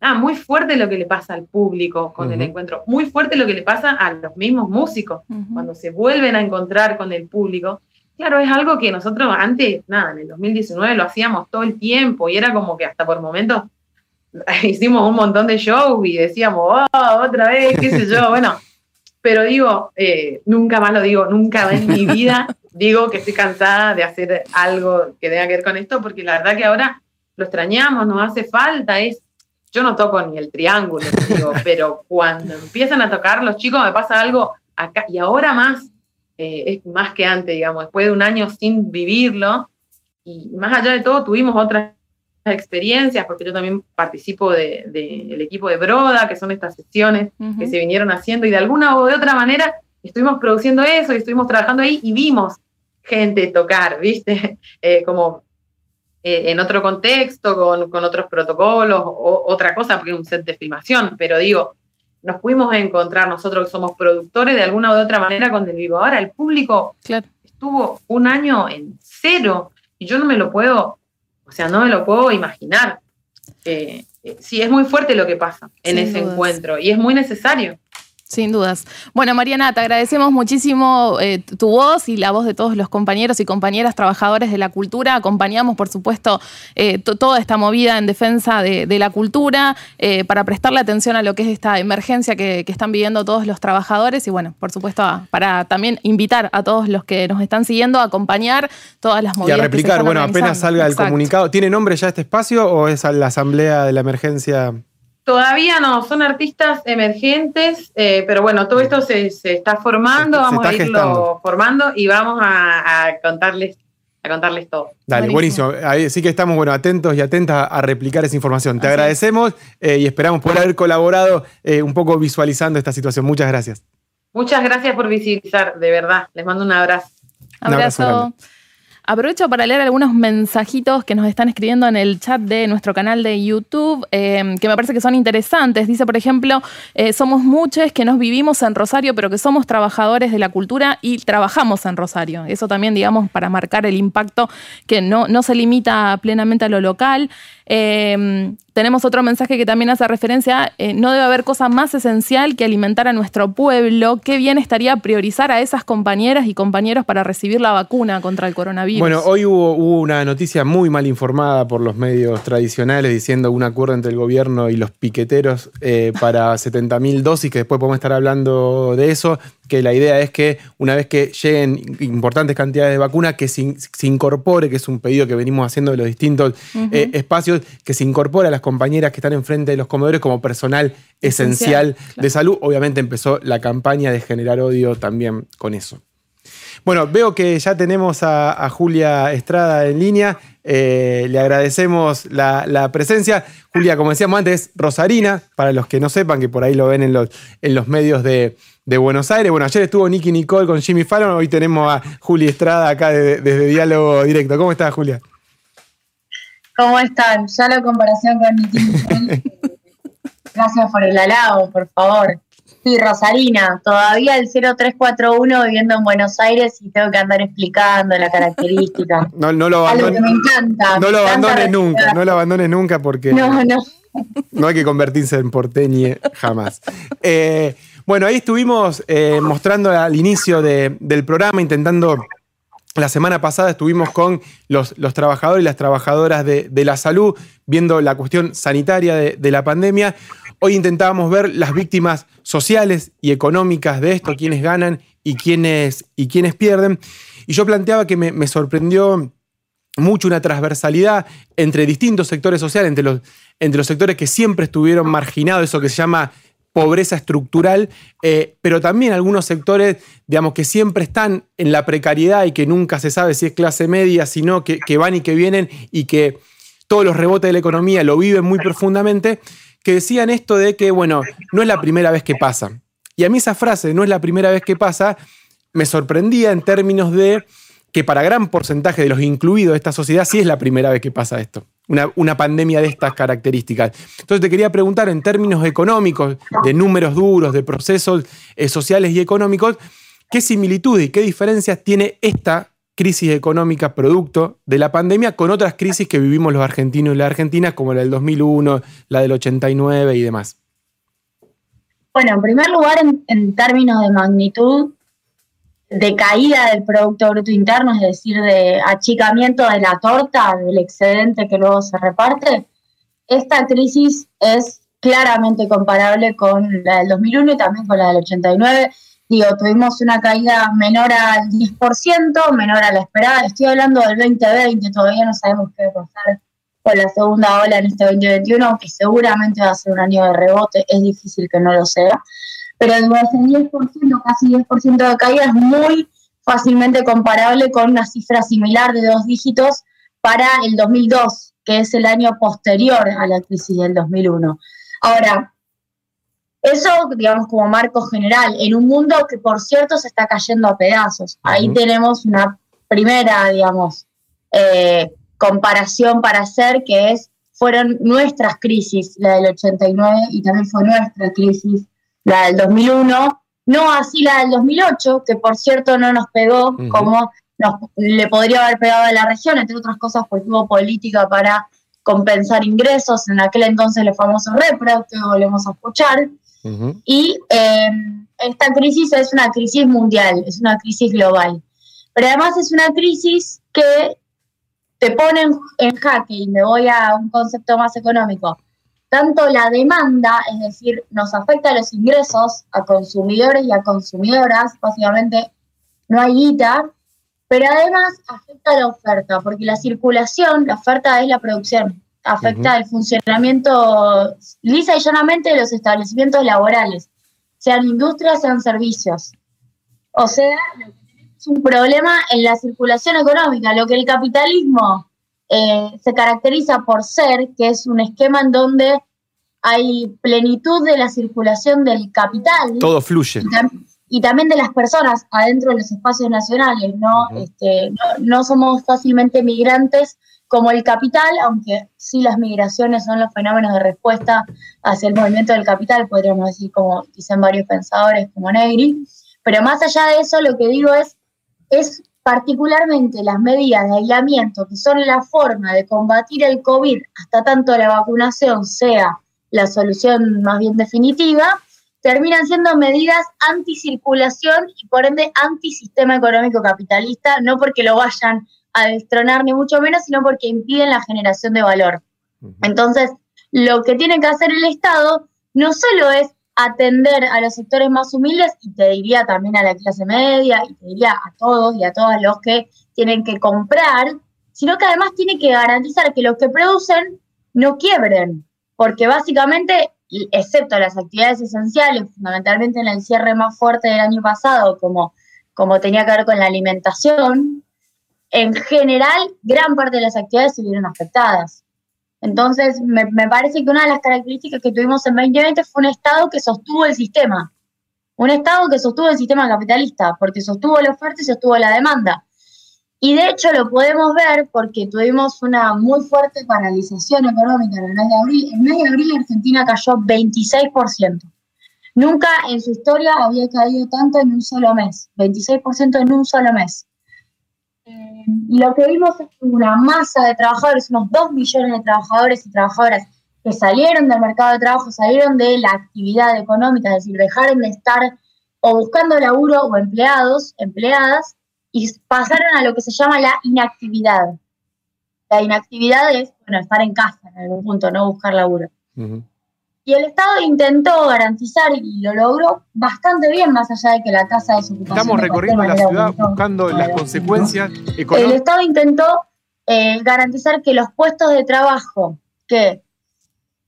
ah, muy fuerte lo que le pasa al público con el encuentro, muy fuerte lo que le pasa a los mismos músicos, cuando se vuelven a encontrar con el público. Claro, es algo que nosotros antes, nada, en el 2019 lo hacíamos todo el tiempo y era como que hasta por momentos (laughs) hicimos un montón de shows y decíamos, oh, otra vez, qué sé yo, (laughs) bueno, pero digo, eh, nunca más lo digo, nunca en mi vida digo que estoy cansada de hacer algo que tenga que ver con esto, porque la verdad que ahora lo extrañamos, nos hace falta, es, yo no toco ni el triángulo, digo, pero cuando empiezan a tocar los chicos me pasa algo acá, y ahora más, eh, es más que antes, digamos, después de un año sin vivirlo, y más allá de todo tuvimos otras experiencias, porque yo también participo del de, equipo de Broda, que son estas sesiones que se vinieron haciendo, y de alguna o de otra manera estuvimos produciendo eso y estuvimos trabajando ahí y vimos gente tocar, ¿viste? (laughs) Eh, como eh, en otro contexto, con, con, otros protocolos, o otra cosa, porque es un set de filmación, pero digo, nos pudimos encontrar nosotros que somos productores de alguna u otra manera con Del Vivo. Ahora el público estuvo un año en cero y yo no me lo puedo o sea, no me lo puedo imaginar. Eh, eh, sí, es muy fuerte lo que pasa en ese encuentro y es muy necesario. Sin dudas. Bueno, Mariana, te agradecemos muchísimo eh, tu voz y la voz de todos los compañeros y compañeras trabajadores de la cultura. Acompañamos, por supuesto, eh, toda esta movida en defensa de, la cultura eh, para prestarle atención a lo que es esta emergencia que, están viviendo todos los trabajadores y, bueno, por supuesto, para también invitar a todos los que nos están siguiendo a acompañar todas las movidas. Y a replicar, bueno, apenas salga el comunicado. ¿Tiene nombre ya este espacio o es la asamblea de la emergencia? Todavía no, son artistas emergentes, eh, pero bueno, todo esto se, está formando, vamos a irlo formando y vamos a, contarles a contarles todo. Dale, buenísimo. Ahí sí que estamos bueno, atentos y atentas a replicar esa información. Te agradecemos eh, y esperamos poder haber colaborado eh, un poco visualizando esta situación. Muchas gracias. Muchas gracias por visibilizar, de verdad. Les mando un abrazo. Un abrazo. Aprovecho para leer algunos mensajitos que nos están escribiendo en el chat de nuestro canal de YouTube, eh, que me parece que son interesantes. Dice, por ejemplo, eh, somos muchos que nos vivimos en Rosario, pero que somos trabajadores de la cultura y trabajamos en Rosario. Eso también, digamos, para marcar el impacto que no, no se limita plenamente a lo local. Eh, tenemos otro mensaje que también hace referencia eh, no debe haber cosa más esencial que alimentar a nuestro pueblo. Qué bien estaría priorizar a esas compañeras y compañeros para recibir la vacuna contra el coronavirus. Bueno, hoy hubo, una noticia muy mal informada por los medios tradicionales diciendo un acuerdo entre el gobierno y los piqueteros eh, para 70.000 dosis, que después podemos estar hablando de eso que la idea es que una vez que lleguen importantes cantidades de vacunas, que se, incorpore, que es un pedido que venimos haciendo de los distintos eh, espacios, que se incorpore a las compañeras que están enfrente de los comedores como personal esencial, de salud. Obviamente empezó la campaña de generar odio también con eso. Bueno, veo que ya tenemos a, Julia Estrada en línea. Eh, le agradecemos la, presencia. Julia, como decíamos antes, Rosarina, para los que no sepan, que por ahí lo ven en los, en los medios de, Buenos Aires. Bueno, ayer estuvo Nicky Nicole con Jimmy Fallon, hoy tenemos a Julia Estrada acá desde Diálogo Directo. ¿Cómo estás, Julia? ¿Cómo están? Ya la comparación con Nicky Nicole. (laughs) Gracias por el halago, por favor. Sí, Rosarina, todavía el 0341 viviendo en Buenos Aires y tengo que andar explicando la característica. (laughs) No, no lo abandones. me encanta. No lo abandones nunca, no lo abandones nunca porque no, no. no hay que convertirse en porteñe jamás. Eh, bueno, ahí estuvimos eh, mostrando al inicio del programa, intentando. La semana pasada estuvimos con los, los trabajadores y las trabajadoras de, la salud, viendo la cuestión sanitaria de, de la pandemia. Hoy intentábamos ver las víctimas sociales y económicas de esto, quiénes ganan y quiénes, y pierden. Y yo planteaba que me, sorprendió mucho una transversalidad entre distintos sectores sociales, entre los, entre los sectores que siempre estuvieron marginados, eso que se llama pobreza estructural, eh, pero también algunos sectores, digamos, que siempre están en la precariedad y que nunca se sabe si es clase media, sino que, que van y que vienen y que todos los rebotes de la economía lo viven muy profundamente que decían esto de que, bueno, no es la primera vez que pasa. Y a mí esa frase, no es la primera vez que pasa, me sorprendía en términos de que para gran porcentaje de los incluidos de esta sociedad sí es la primera vez que pasa esto. una, una pandemia de estas características. Entonces te quería preguntar en términos económicos, de números duros, de procesos eh, sociales y económicos, ¿qué similitudes y qué diferencias tiene esta crisis económica producto de la pandemia con otras crisis que vivimos los argentinos y las argentinas, como la del 2001, la del 89 y demás? Bueno, en primer lugar, en, términos de magnitud, de caída del Producto Bruto Interno, es decir, de achicamiento de la torta, del excedente que luego se reparte, esta crisis es claramente comparable con la del 2001 y también con la del 89. Digo, tuvimos una caída menor al 10%, menor a la esperada. Estoy hablando del 2020, todavía no sabemos qué va a pasar con la segunda ola en este 2021, aunque seguramente va a ser un año de rebote, es difícil que no lo sea. Pero ese 10%, casi 10% de caída es muy fácilmente comparable con una cifra similar de dos dígitos para el 2002, que es el año posterior a la crisis del 2001. Ahora, eso, digamos, como marco general, en un mundo que, por cierto, se está cayendo a pedazos. Ahí tenemos una primera, digamos, eh, comparación para hacer, que es, fueron nuestras crisis, la del 89, y también fue nuestra crisis, la del 2001, no así la del 2008, que por cierto no nos pegó como nos, le podría haber pegado a la región, entre otras cosas porque hubo política para compensar ingresos, en aquel entonces los famosos repro, que volvemos a escuchar, y em, esta crisis es una crisis mundial, es una crisis global. Pero además es una crisis que te pone en, jaque, y me voy a un concepto más económico, tanto la demanda, es decir, nos afecta a los ingresos, a consumidores y a consumidoras, básicamente no hay guita, pero además afecta a la oferta, porque la circulación, la oferta es la producción afecta el funcionamiento lisa y llanamente de los establecimientos laborales, sean industrias, sean servicios. O sea, es un problema en la circulación económica, lo que el capitalismo eh, se caracteriza por ser, que es un esquema en donde hay plenitud de la circulación del capital. Todo fluye. Y, también de las personas adentro de los espacios nacionales, ¿no? Este, no, no somos fácilmente migrantes como el capital, aunque sí las migraciones son los fenómenos de respuesta hacia el movimiento del capital, podríamos decir como dicen varios pensadores como Negri, pero más allá de eso lo que digo es, es particularmente las medidas de aislamiento que son la forma de combatir el COVID hasta tanto la vacunación sea la solución más bien definitiva, terminan siendo medidas anticirculación y por ende antisistema económico capitalista, no porque lo vayan a destronar ni mucho menos, sino porque impiden la generación de valor. Entonces, lo que tiene que hacer el Estado no solo es atender a los sectores más humildes, y te diría también a la clase media, y te diría a todos y a todos los que tienen que comprar, sino que además tiene que garantizar que los que producen no quiebren, porque básicamente, excepto las actividades esenciales, fundamentalmente en el cierre más fuerte del año pasado, como, como tenía que ver con la alimentación, en general, gran parte de las actividades se vieron afectadas. Entonces, me, parece que una de las características que tuvimos en 2020 fue un Estado que sostuvo el sistema. Un Estado que sostuvo el sistema capitalista, porque sostuvo la oferta y sostuvo la demanda. Y de hecho lo podemos ver porque tuvimos una muy fuerte paralización económica en el mes de abril. En el mes de abril Argentina cayó 26%. Nunca en su historia había caído tanto en un solo mes. 26% en un solo mes y lo que vimos es una masa de trabajadores, unos 2 millones de trabajadores y trabajadoras que salieron del mercado de trabajo, salieron de la actividad económica, es decir, dejaron de estar o buscando laburo o empleados, empleadas, y pasaron a lo que se llama la inactividad. La inactividad es, bueno, estar en casa en algún punto, no buscar laburo. Y el Estado intentó garantizar y lo logró bastante bien, más allá de que la tasa de desocupación. Estamos recorriendo la ciudad buscando las consecuencias económicas. El Estado intentó eh, garantizar que los puestos de trabajo que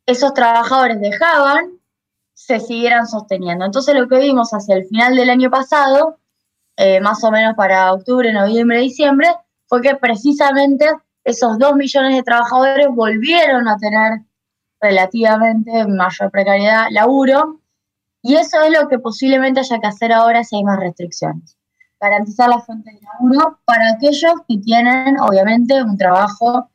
esos trabajadores dejaban se siguieran sosteniendo. Entonces lo que vimos hacia el final del año pasado, eh, más o menos para octubre, noviembre, diciembre, fue que precisamente esos dos millones de trabajadores volvieron a tener relativamente mayor precariedad, laburo, y eso es lo que posiblemente haya que hacer ahora si hay más restricciones. Garantizar la fuente de laburo para aquellos que tienen, obviamente, un trabajo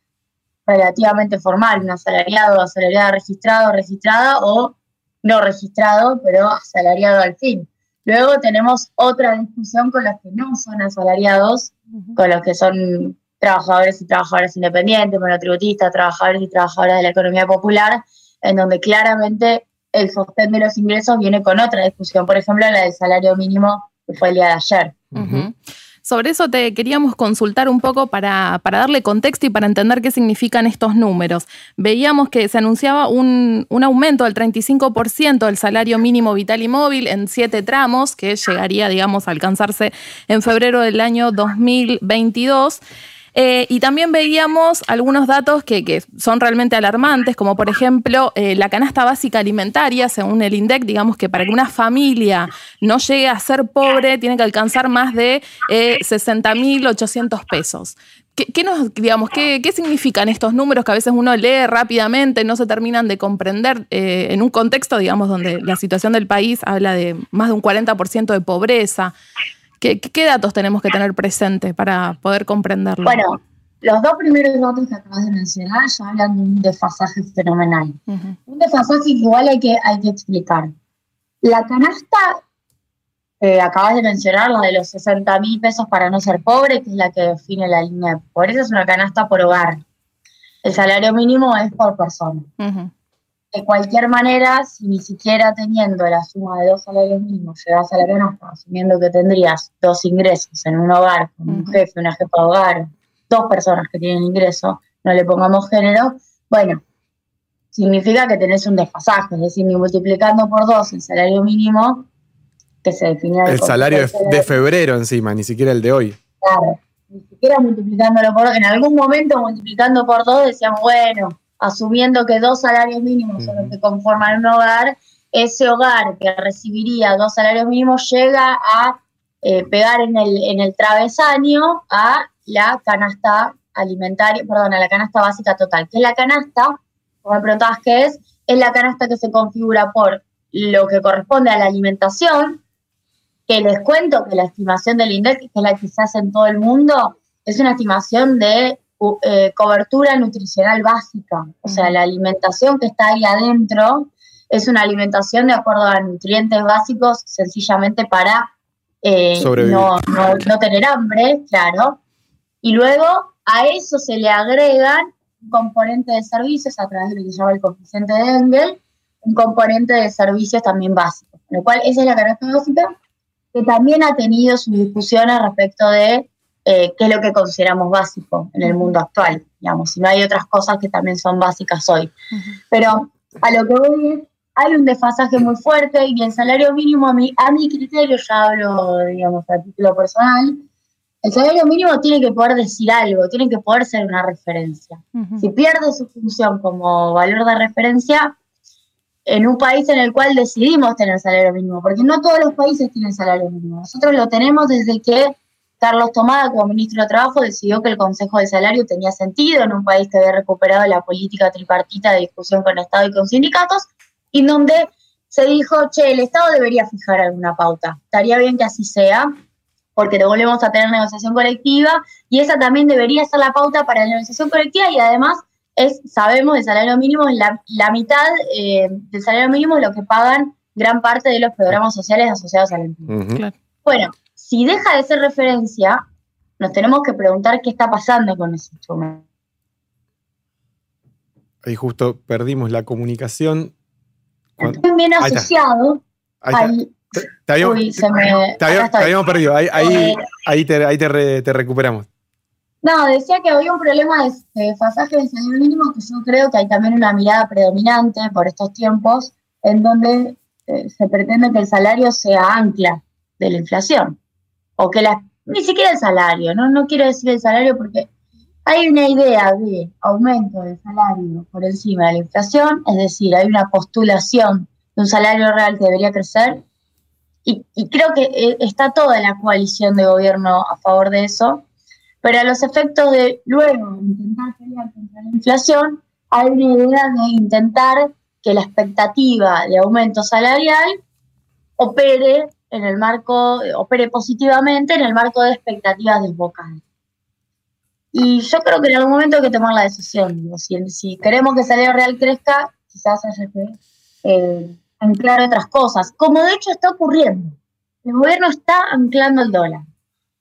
relativamente formal, un asalariado, asalariada registrado, registrada o no registrado, pero asalariado al fin. Luego tenemos otra discusión con los que no son asalariados, con los que son trabajadores y trabajadoras independientes, monotributistas, trabajadores y trabajadoras de la economía popular, en donde claramente el sostén de los ingresos viene con otra discusión, por ejemplo, la del salario mínimo que fue el día de ayer. Sobre eso te queríamos consultar un poco para, darle contexto y para entender qué significan estos números. Veíamos que se anunciaba un, aumento del 35% del salario mínimo vital y móvil en siete tramos, que llegaría, digamos, a alcanzarse en febrero del año 2022. Eh, y también veíamos algunos datos que, son realmente alarmantes, como por ejemplo eh, la canasta básica alimentaria, según el INDEC, digamos que para que una familia no llegue a ser pobre tiene que alcanzar más de eh, 60.800 pesos. ¿Qué, nos, digamos, qué, significan estos números que a veces uno lee rápidamente, no se terminan de comprender eh, en un contexto, digamos, donde la situación del país habla de más de un 40% de pobreza? ¿Qué, datos tenemos que tener presente para poder comprenderlo? Bueno, los dos primeros datos que acabas de mencionar ya hablan de un desfasaje fenomenal. Un desfasaje igual hay que, hay que explicar. La canasta que acabas de mencionar, la de los 60 mil pesos para no ser pobre, que es la que define la línea de pobreza, es una canasta por hogar. El salario mínimo es por persona de cualquier manera, si ni siquiera teniendo la suma de dos salarios mínimos llegas a la canasta, asumiendo que tendrías dos ingresos en un hogar, con un jefe, una jefa de hogar, dos personas que tienen ingreso, no le pongamos género, bueno, significa que tenés un desfasaje, es decir, ni multiplicando por dos el salario mínimo, que se define el salario de, febrero encima, ni siquiera el de hoy. Claro, ni siquiera multiplicándolo por en algún momento multiplicando por dos decíamos, bueno, asumiendo que dos salarios mínimos son los que conforman un hogar, ese hogar que recibiría dos salarios mínimos llega a eh, pegar en el, en el travesaño a la canasta alimentaria, perdón, a la canasta básica total. Que es la canasta, como me preguntabas qué es, es la canasta que se configura por lo que corresponde a la alimentación, que les cuento que la estimación del INDEC, que es la que se hace en todo el mundo, es una estimación de eh, cobertura nutricional básica. O sea, la alimentación que está ahí adentro es una alimentación de acuerdo a nutrientes básicos, sencillamente para eh, no, no, tener hambre, claro. Y luego a eso se le agregan un componente de servicios a través de lo que se llama el coeficiente de Engel, un componente de servicios también básico. Con lo cual, esa es la característica básica que también ha tenido sus discusiones respecto de eh, qué es lo que consideramos básico en el mundo actual, digamos, si no hay otras cosas que también son básicas hoy. Pero a lo que voy es, hay un desfasaje muy fuerte y el salario mínimo, a mi, a mi criterio, ya hablo, digamos, a título personal, el salario mínimo tiene que poder decir algo, tiene que poder ser una referencia. Si pierde su función como valor de referencia, en un país en el cual decidimos tener salario mínimo, porque no todos los países tienen salario mínimo. Nosotros lo tenemos desde que Carlos Tomada, como ministro de Trabajo, decidió que el Consejo de Salario tenía sentido en un país que había recuperado la política tripartita de discusión con el Estado y con sindicatos, y donde se dijo, che, el Estado debería fijar alguna pauta. Estaría bien que así sea, porque volvemos a tener negociación colectiva, y esa también debería ser la pauta para la negociación colectiva, y además es, sabemos, el salario mínimo es la, mitad eh, del salario mínimo es lo que pagan gran parte de los programas sociales asociados al empleo. Bueno, si deja de ser referencia, nos tenemos que preguntar qué está pasando con ese instrumento. Ahí justo perdimos la comunicación. También asociado ahí te, habíamos, perdido. Ahí, ahí, te, recuperamos. No, decía que había un problema de, de desfasaje del salario mínimo que yo creo que hay también una mirada predominante por estos tiempos en donde eh, se pretende que el salario sea ancla de la inflación o que la, ni siquiera el salario, ¿no? No quiero decir el salario porque hay una idea de aumento del salario por encima de la inflación, es decir, hay una postulación de un salario real que debería crecer y, creo que eh, está toda la coalición de gobierno a favor de eso, pero a los efectos de luego intentar pelear contra la inflación, hay una idea de intentar que la expectativa de aumento salarial opere en el marco, opere positivamente en el marco de expectativas desbocadas. Y yo creo que en algún momento hay que tomar la decisión. Si, si queremos que Salario Real crezca, quizás haya que eh, anclar otras cosas, como de hecho está ocurriendo. El gobierno está anclando el dólar.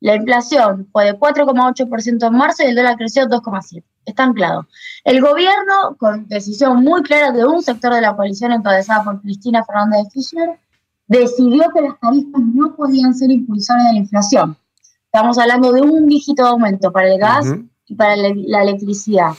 La inflación fue de 4,8% en marzo y el dólar creció 2,7%. Está anclado. El gobierno, con decisión muy clara de un sector de la coalición encabezada por Cristina Fernández de Kirchner, decidió que las tarifas no podían ser impulsores de la inflación. Estamos hablando de un dígito de aumento para el gas y para la electricidad.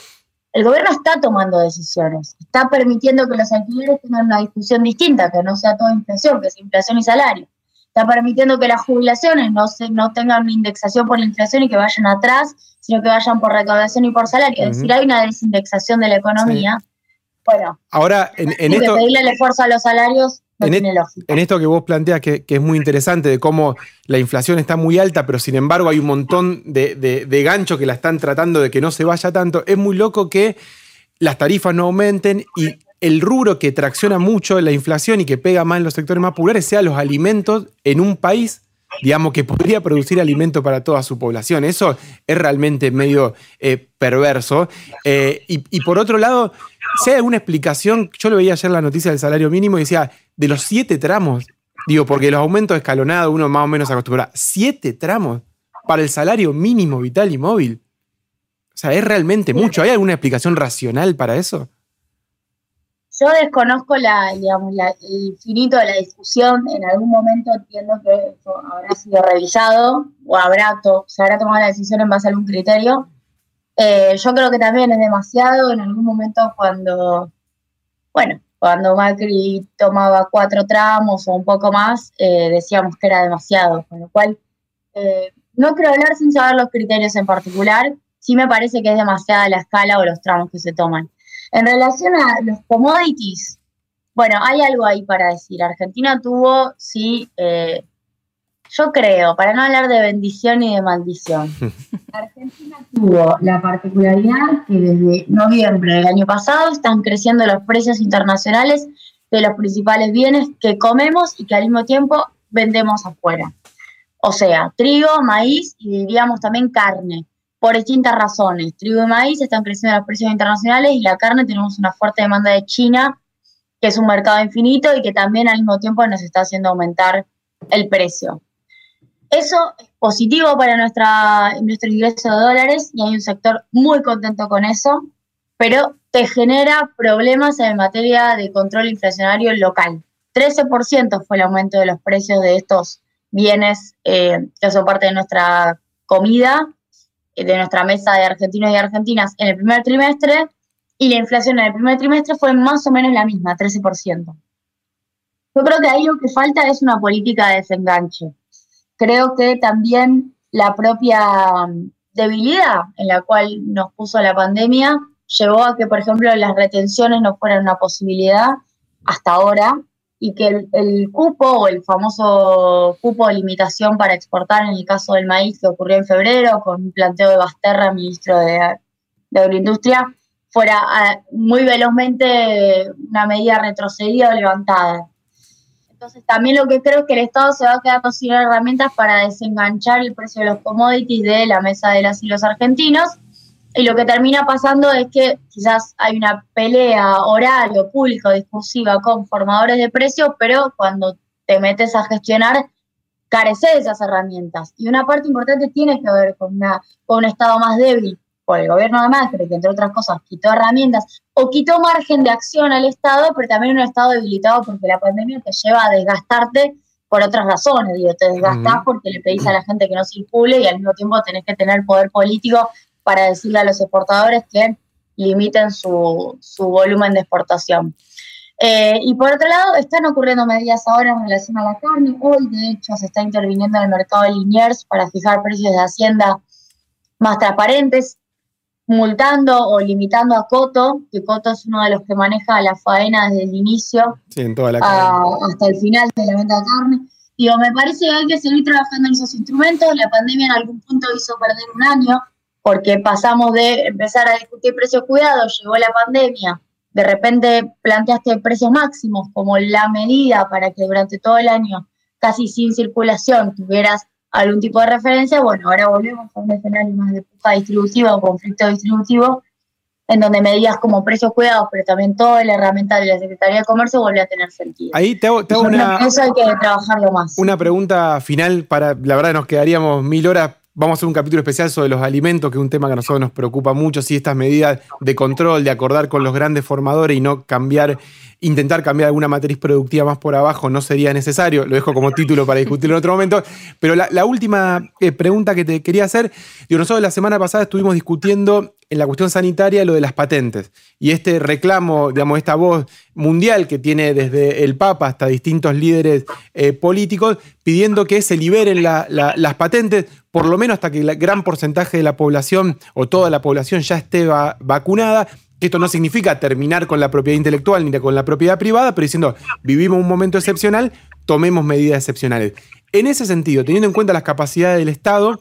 El gobierno está tomando decisiones, está permitiendo que los alquileres tengan una discusión distinta, que no sea toda inflación, que sea inflación y salario. Está permitiendo que las jubilaciones no, se, no tengan una indexación por la inflación y que vayan atrás, sino que vayan por recaudación y por salario. Es decir, hay una desindexación de la economía. Bueno, ahora en, en esto. Que pedirle el esfuerzo a los salarios en, en, esto que vos planteas, que, es muy interesante, de cómo la inflación está muy alta, pero sin embargo hay un montón de, de, ganchos que la están tratando de que no se vaya tanto, es muy loco que las tarifas no aumenten y el rubro que tracciona mucho la inflación y que pega más en los sectores más populares sea los alimentos en un país digamos, que podría producir alimento para toda su población. Eso es realmente medio eh, perverso. Eh, y, por otro lado, si hay alguna explicación, yo lo veía ayer la noticia del salario mínimo y decía, de los siete tramos, digo, porque los aumentos escalonados uno más o menos acostumbra, siete tramos para el salario mínimo vital y móvil. O sea, es realmente mucho. ¿Hay alguna explicación racional para eso? Yo desconozco la, digamos, el infinito de la discusión. En algún momento entiendo que eso habrá sido revisado o habrá se habrá tomado la decisión en base a algún criterio. Eh, yo creo que también es demasiado. En algún momento cuando, bueno, cuando Macri tomaba cuatro tramos o un poco más, eh, decíamos que era demasiado. Con lo cual, eh, no quiero hablar sin saber los criterios en particular. Sí me parece que es demasiada la escala o los tramos que se toman. En relación a los commodities, bueno, hay algo ahí para decir. Argentina tuvo, sí, eh, yo creo, para no hablar de bendición y de maldición, (laughs) Argentina tuvo la particularidad que desde noviembre del año pasado están creciendo los precios internacionales de los principales bienes que comemos y que al mismo tiempo vendemos afuera. O sea, trigo, maíz y diríamos también carne por distintas razones. Trigo y maíz están creciendo los precios internacionales y la carne tenemos una fuerte demanda de China, que es un mercado infinito y que también al mismo tiempo nos está haciendo aumentar el precio. Eso es positivo para nuestra, nuestro ingreso de dólares y hay un sector muy contento con eso, pero te genera problemas en materia de control inflacionario local. 13% fue el aumento de los precios de estos bienes eh, que son parte de nuestra comida de nuestra mesa de argentinos y argentinas en el primer trimestre y la inflación en el primer trimestre fue más o menos la misma, 13%. Yo creo que ahí lo que falta es una política de desenganche. Creo que también la propia mm, debilidad en la cual nos puso la pandemia llevó a que, por ejemplo, las retenciones no fueran una posibilidad hasta ahora y que el, cupo o el famoso cupo de limitación para exportar en el caso del maíz que ocurrió en febrero con un planteo de Basterra, ministro de, de Agroindustria, fuera ah, muy velozmente una medida retrocedida o levantada. Entonces también lo que creo es que el Estado se va quedando sin herramientas para desenganchar el precio de los commodities de la mesa de las y los argentinos y lo que termina pasando es que quizás hay una pelea oral o discursiva con formadores de precios, pero cuando te metes a gestionar, careces de esas herramientas. Y una parte importante tiene que ver con, una, con un Estado más débil, por el gobierno de Macri, que entre otras cosas quitó herramientas o quitó margen de acción al Estado, pero también un Estado debilitado porque la pandemia te lleva a desgastarte por otras razones, digo, te desgastás porque le pedís a la gente que no circule y al mismo tiempo tenés que tener poder político para decirle a los exportadores que limiten su, volumen de exportación. Eh, y por otro lado, están ocurriendo medidas ahora en relación a la carne. Hoy, de hecho, se está interviniendo en el mercado de Liniers para fijar precios de Hacienda más transparentes, multando o limitando a Coto, que Coto es uno de los que maneja la faena desde el inicio hasta el final de la venta de carne. Digo, me parece que hay que seguir trabajando en esos instrumentos. La pandemia en algún punto hizo perder un año porque pasamos de empezar a discutir precios cuidados, llegó la pandemia, de repente planteaste precios máximos como la medida para que durante todo el año, casi sin circulación, tuvieras algún tipo de referencia, bueno, ahora volvemos a un escenario más de puja distributiva o conflicto distributivo, en donde medidas como precios cuidados, pero también toda la herramienta de la Secretaría de Comercio vuelve a tener sentido. Ahí te hago, te hago una, Eso hay que trabajarlo más. una pregunta final para, la verdad nos quedaríamos mil horas. Vamos a hacer un capítulo especial sobre los alimentos, que es un tema que a nosotros nos preocupa mucho, si estas medidas de control, de acordar con los grandes formadores y no cambiar, intentar cambiar alguna matriz productiva más por abajo no sería necesario. Lo dejo como título para discutirlo en otro momento. Pero la, última eh, pregunta que te quería hacer, digo, nosotros la semana pasada estuvimos discutiendo en la cuestión sanitaria lo de las patentes. Y este reclamo, digamos, esta voz mundial que tiene desde el Papa hasta distintos líderes eh, políticos pidiendo que se liberen la- la- las patentes, por lo menos hasta que el gran porcentaje de la población o toda la población ya esté va- vacunada. Esto no significa terminar con la propiedad intelectual ni con la propiedad privada, pero diciendo, vivimos un momento excepcional, tomemos medidas excepcionales. En ese sentido, teniendo en cuenta las capacidades del Estado,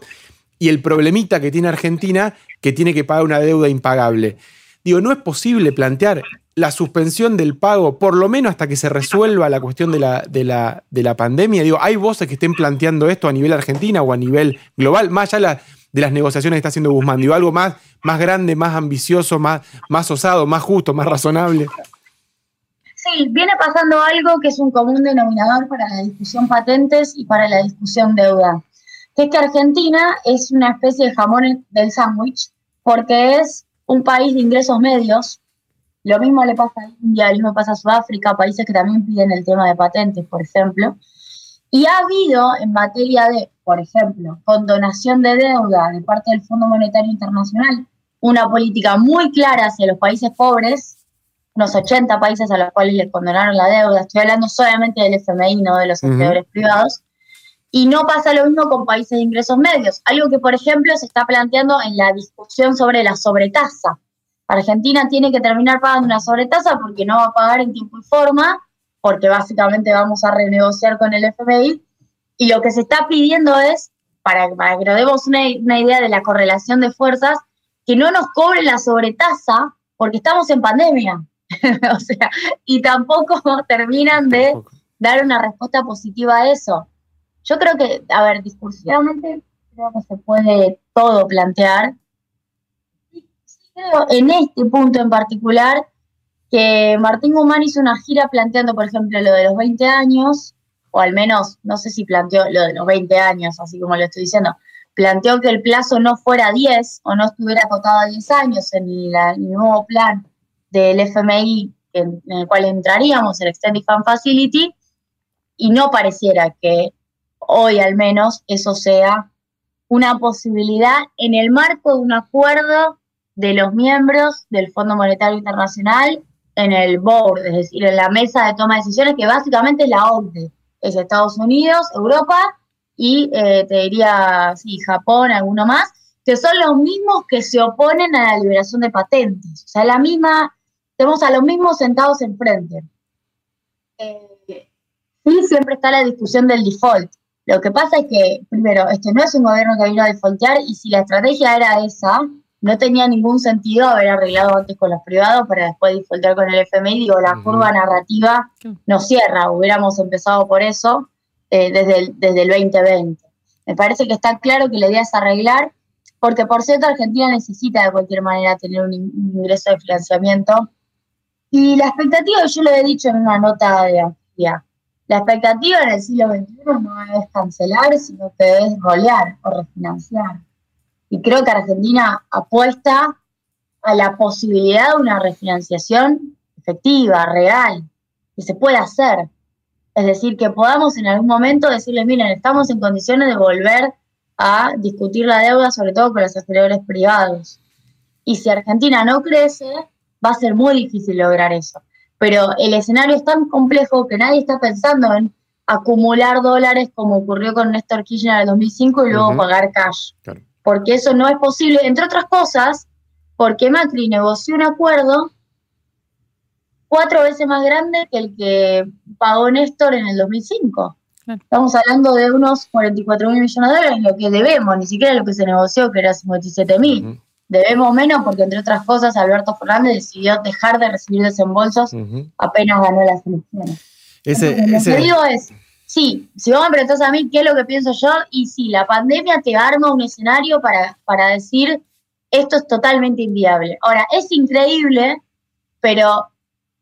y el problemita que tiene Argentina, que tiene que pagar una deuda impagable. Digo, ¿no es posible plantear la suspensión del pago, por lo menos hasta que se resuelva la cuestión de la, de la, de la pandemia? Digo, ¿hay voces que estén planteando esto a nivel Argentina o a nivel global, más allá la- de las negociaciones que está haciendo Guzmán? Digo, algo más, más grande, más ambicioso, más, más osado, más justo, más razonable. Sí, viene pasando algo que es un común denominador para la discusión patentes y para la discusión deuda, que es que Argentina es una especie de jamón del sándwich porque es un país de ingresos medios. Lo mismo le pasa a India, lo mismo pasa a Sudáfrica, países que también piden el tema de patentes, por ejemplo. Y ha habido en materia de, por ejemplo, condonación de deuda de parte del Fondo Monetario Internacional, una política muy clara hacia los países pobres, unos 80 países a los cuales les condonaron la deuda. Estoy hablando solamente del FMI, no de los acreedores privados. Y no pasa lo mismo con países de ingresos medios. Algo que, por ejemplo, se está planteando en la discusión sobre la sobretasa. Argentina tiene que terminar pagando una sobretasa porque no va a pagar en tiempo y forma, porque básicamente vamos a renegociar con el FMI. Y lo que se está pidiendo es, para, para que nos demos una, una idea de la correlación de fuerzas, que no nos cobren la sobretasa porque estamos en pandemia. (laughs) o sea, y tampoco (laughs) terminan de Tampoco. dar una respuesta positiva a eso. Yo creo que, a ver, discursivamente, creo que se puede todo plantear. Sí creo en este punto en particular que Martín Guzmán hizo una gira planteando, por ejemplo, lo de los 20 años, o al menos, no sé si planteó lo de los 20 años, así como lo estoy diciendo, planteó que el plazo no fuera 10 o no estuviera acotado a 10 años en el nuevo plan del FMI en, en el cual entraríamos, el Extended Fund Facility, y no pareciera que hoy al menos eso sea una posibilidad en el marco de un acuerdo de los miembros del Fondo Monetario Internacional en el board, es decir, en la mesa de toma de decisiones, que básicamente es la OCDE, es Estados Unidos, Europa y eh, te diría, sí, Japón, alguno más, que son los mismos que se oponen a la liberación de patentes. O sea, la misma, tenemos a los mismos sentados enfrente. Eh, sí, siempre está la discusión del default. Lo que pasa es que, primero, este no es un gobierno que vino a defaultear y si la estrategia era esa, no tenía ningún sentido haber arreglado antes con los privados para después defaultear con el FMI. Digo, la curva narrativa no cierra, hubiéramos empezado por eso eh, desde, el, desde el 2020. Me parece que está claro que la idea es arreglar, porque por cierto Argentina necesita de cualquier manera tener un, in- un ingreso de financiamiento. Y la expectativa, yo lo he dicho en una nota de Anfibia, la expectativa en el siglo XXI no es cancelar, sino que es rolear o refinanciar. Y creo que Argentina apuesta a la posibilidad de una refinanciación efectiva, real, que se pueda hacer. Es decir, que podamos en algún momento decirles, miren, estamos en condiciones de volver a discutir la deuda, sobre todo con los acreedores privados. Y si Argentina no crece, va a ser muy difícil lograr eso. Pero el escenario es tan complejo que nadie está pensando en acumular dólares como ocurrió con Néstor Kirchner en el 2005 y luego pagar cash. Claro. Porque eso no es posible, entre otras cosas, porque Macri negoció un acuerdo cuatro veces más grande que el que pagó Néstor en el 2005. Claro. Estamos hablando de unos 44 mil millones de dólares, lo que debemos, ni siquiera lo que se negoció, que era 57 mil. Ujú, Debemos menos porque, entre otras cosas, Alberto Fernández decidió dejar de recibir desembolsos apenas ganó las elecciones. Ese, Entonces, lo que digo es, sí, si vos me preguntás a mí qué es lo que pienso yo, y sí, la pandemia te arma un escenario para, para decir esto es totalmente inviable. Ahora, es increíble, pero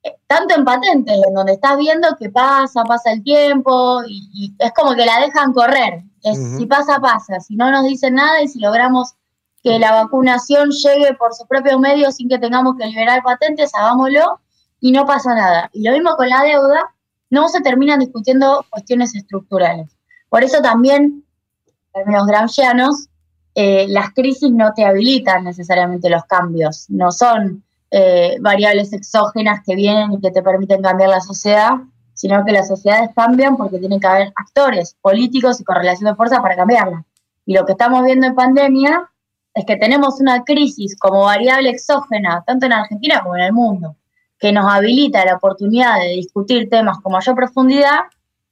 eh, tanto en patentes, en donde estás viendo que pasa, pasa el tiempo, y, y es como que la dejan correr. Es. Si pasa, pasa. Si no nos dicen nada y si logramos que la vacunación llegue por sus propios medios sin que tengamos que liberar patentes, hagámoslo y no pasa nada. Y lo mismo con la deuda, no se terminan discutiendo cuestiones estructurales. Por eso también, en términos gramscianos, eh, las crisis no te habilitan necesariamente los cambios, no son eh, variables exógenas que vienen y que te permiten cambiar la sociedad, sino que las sociedades cambian porque tienen que haber actores políticos y correlación de fuerza para cambiarla. Y lo que estamos viendo en pandemia es que tenemos una crisis como variable exógena, tanto en Argentina como en el mundo, que nos habilita la oportunidad de discutir temas con mayor profundidad,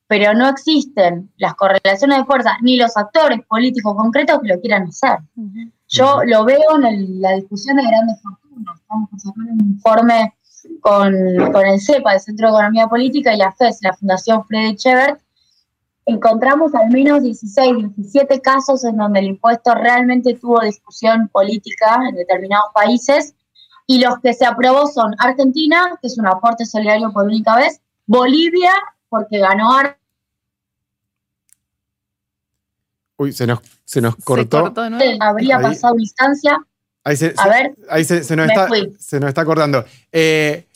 pero no existen las correlaciones de fuerza ni los actores políticos concretos que lo quieran hacer. Yo lo veo en el- la discusión de grandes fortunas. Estamos por sacar un informe con, con el CEPA, el Centro de Economía Política, y la FES, la Fundación Friedrich Ebert. Encontramos al menos 16, 17 casos en donde el impuesto realmente tuvo discusión política en determinados países, y los que se aprobó son Argentina, que es un aporte solidario por única vez, Bolivia, porque ganó Ar Uy, se nos, se nos Se cortó. nuevo. habría Ahí. pasado una instancia. Ahí se, A se- ver, ahí se, se nos está, fui. se nos está cortando. Eh,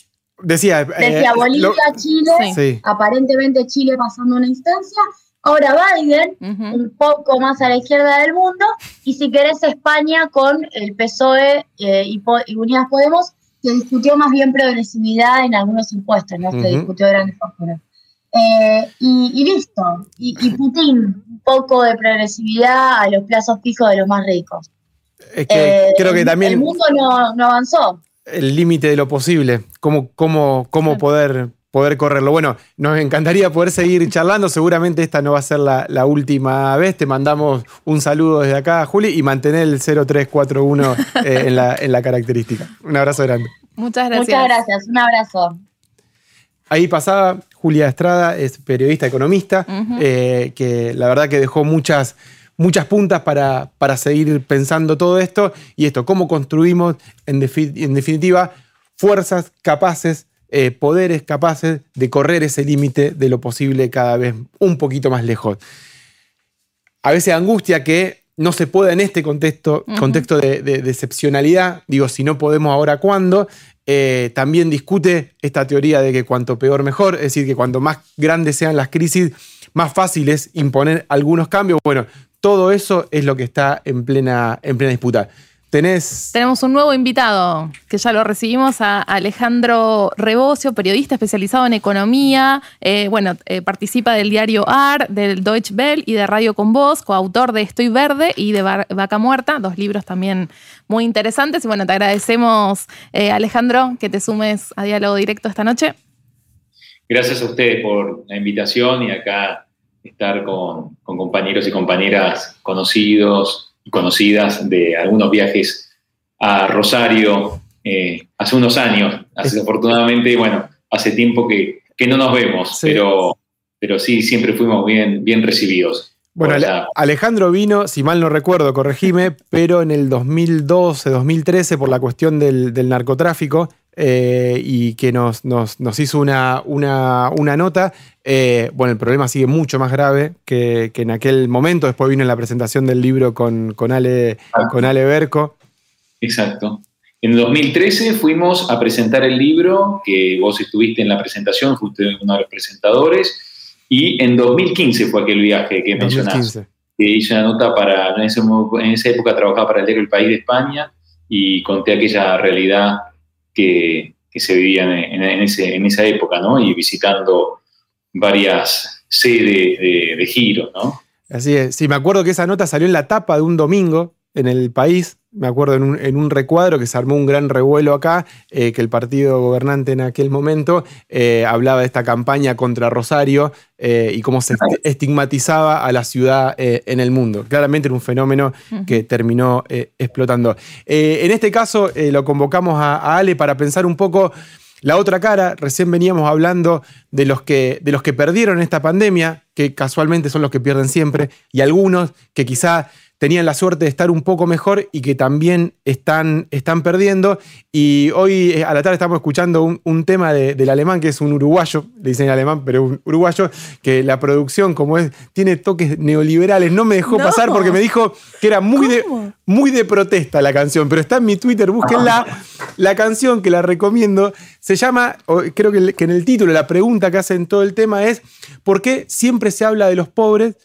decía. eh, Decía Bolivia, lo- Chile, sí. aparentemente Chile pasando una instancia, ahora Biden, un poco más a la izquierda del mundo, y si querés España con el PSOE eh, y, Unidas Podemos, que discutió más bien progresividad en algunos impuestos, no se discutió grandes fortunas. Eh, y, y listo, y, y Putin, un poco de progresividad a los plazos fijos de los más ricos. Es que Eh, creo que también El mundo no, no avanzó. el límite de lo posible, cómo, cómo, cómo poder, poder correrlo. Bueno, nos encantaría poder seguir charlando, seguramente esta no va a ser la, la última vez, te mandamos un saludo desde acá, Juli, y mantener el 0341 eh, en, la, en la característica. Un abrazo grande. Muchas gracias. Muchas gracias, un abrazo. Ahí pasaba Julia Estrada, es periodista economista, eh, que la verdad que dejó muchas, muchas puntas para, para seguir pensando todo esto y esto, cómo construimos en, defi- en definitiva fuerzas capaces, eh, poderes capaces de correr ese límite de lo posible cada vez un poquito más lejos. A veces angustia que no se pueda en este contexto, contexto de, de- de excepcionalidad, digo, si no podemos ahora, ¿cuándo? Eh, también discute esta teoría de que cuanto peor mejor, es decir, que cuanto más grandes sean las crisis, más fácil es imponer algunos cambios. Bueno, todo eso es lo que está en plena, en plena disputa. Tenés... Tenemos un nuevo invitado, que ya lo recibimos, a Alejandro Rebocio, periodista especializado en economía. Eh, bueno, eh, participa del diario AR, del Deutsche Welle y de Radio con Voz, coautor de Estoy Verde y de Vaca Muerta, dos libros también muy interesantes. Y bueno, te agradecemos, eh, Alejandro, que te sumes a Diálogo Directo esta noche. Gracias a ustedes por la invitación y acá estar con, con compañeros y compañeras conocidos y conocidas de algunos viajes a Rosario eh, hace unos años. Desafortunadamente, bueno, hace tiempo que, que no nos vemos, Sí. pero, pero sí, siempre fuimos bien, bien recibidos. Bueno. Alejandro vino, si mal no recuerdo, corregime, (laughs) pero en el 2012, 2013, por la cuestión del, del narcotráfico, eh, y que nos, nos- nos hizo una, una- una nota. Eh, bueno, el problema sigue mucho más grave que, que en aquel momento. Después vino la presentación del libro con, con, Ale, con Ale Berco. Exacto. En 2013 fuimos a presentar el libro, que vos estuviste en la presentación, fuiste uno de los presentadores, y en 2015 fue aquel viaje que mencionás. 2015. que hice una nota para, en, ese mo- en esa época trabajaba para el diario El País de España y conté aquella realidad que, que se vivía en, en- en ese- en esa época, ¿no? Y visitando varias sedes de, de giro, ¿no? Así es. Sí, me acuerdo que esa nota salió en la tapa de un domingo en el país. Me acuerdo en un, en un recuadro que se armó un gran revuelo acá, eh, que el partido gobernante en aquel momento eh, hablaba de esta campaña contra Rosario eh, y cómo se esti- estigmatizaba a la ciudad en el mundo. Claramente era un fenómeno que terminó explotando. En este caso, lo convocamos a, a Ale para pensar un poco la otra cara. Recién veníamos hablando de los que, de los que perdieron esta pandemia, que casualmente son los que pierden siempre, y algunos que quizá tenían la suerte de estar un poco mejor y que también están, están perdiendo. Y hoy eh, a la tarde estamos escuchando un, tema del alemán, que es un uruguayo, le dicen alemán, pero un uruguayo, que la producción, como es, tiene toques neoliberales. No me dejó pasar porque me dijo que era muy de, muy de protesta la canción, pero está en mi Twitter, búsquenla. La canción que la recomiendo se llama, creo que, que en el título, la pregunta que hacen todo el tema es, ¿por qué siempre se habla de los pobres,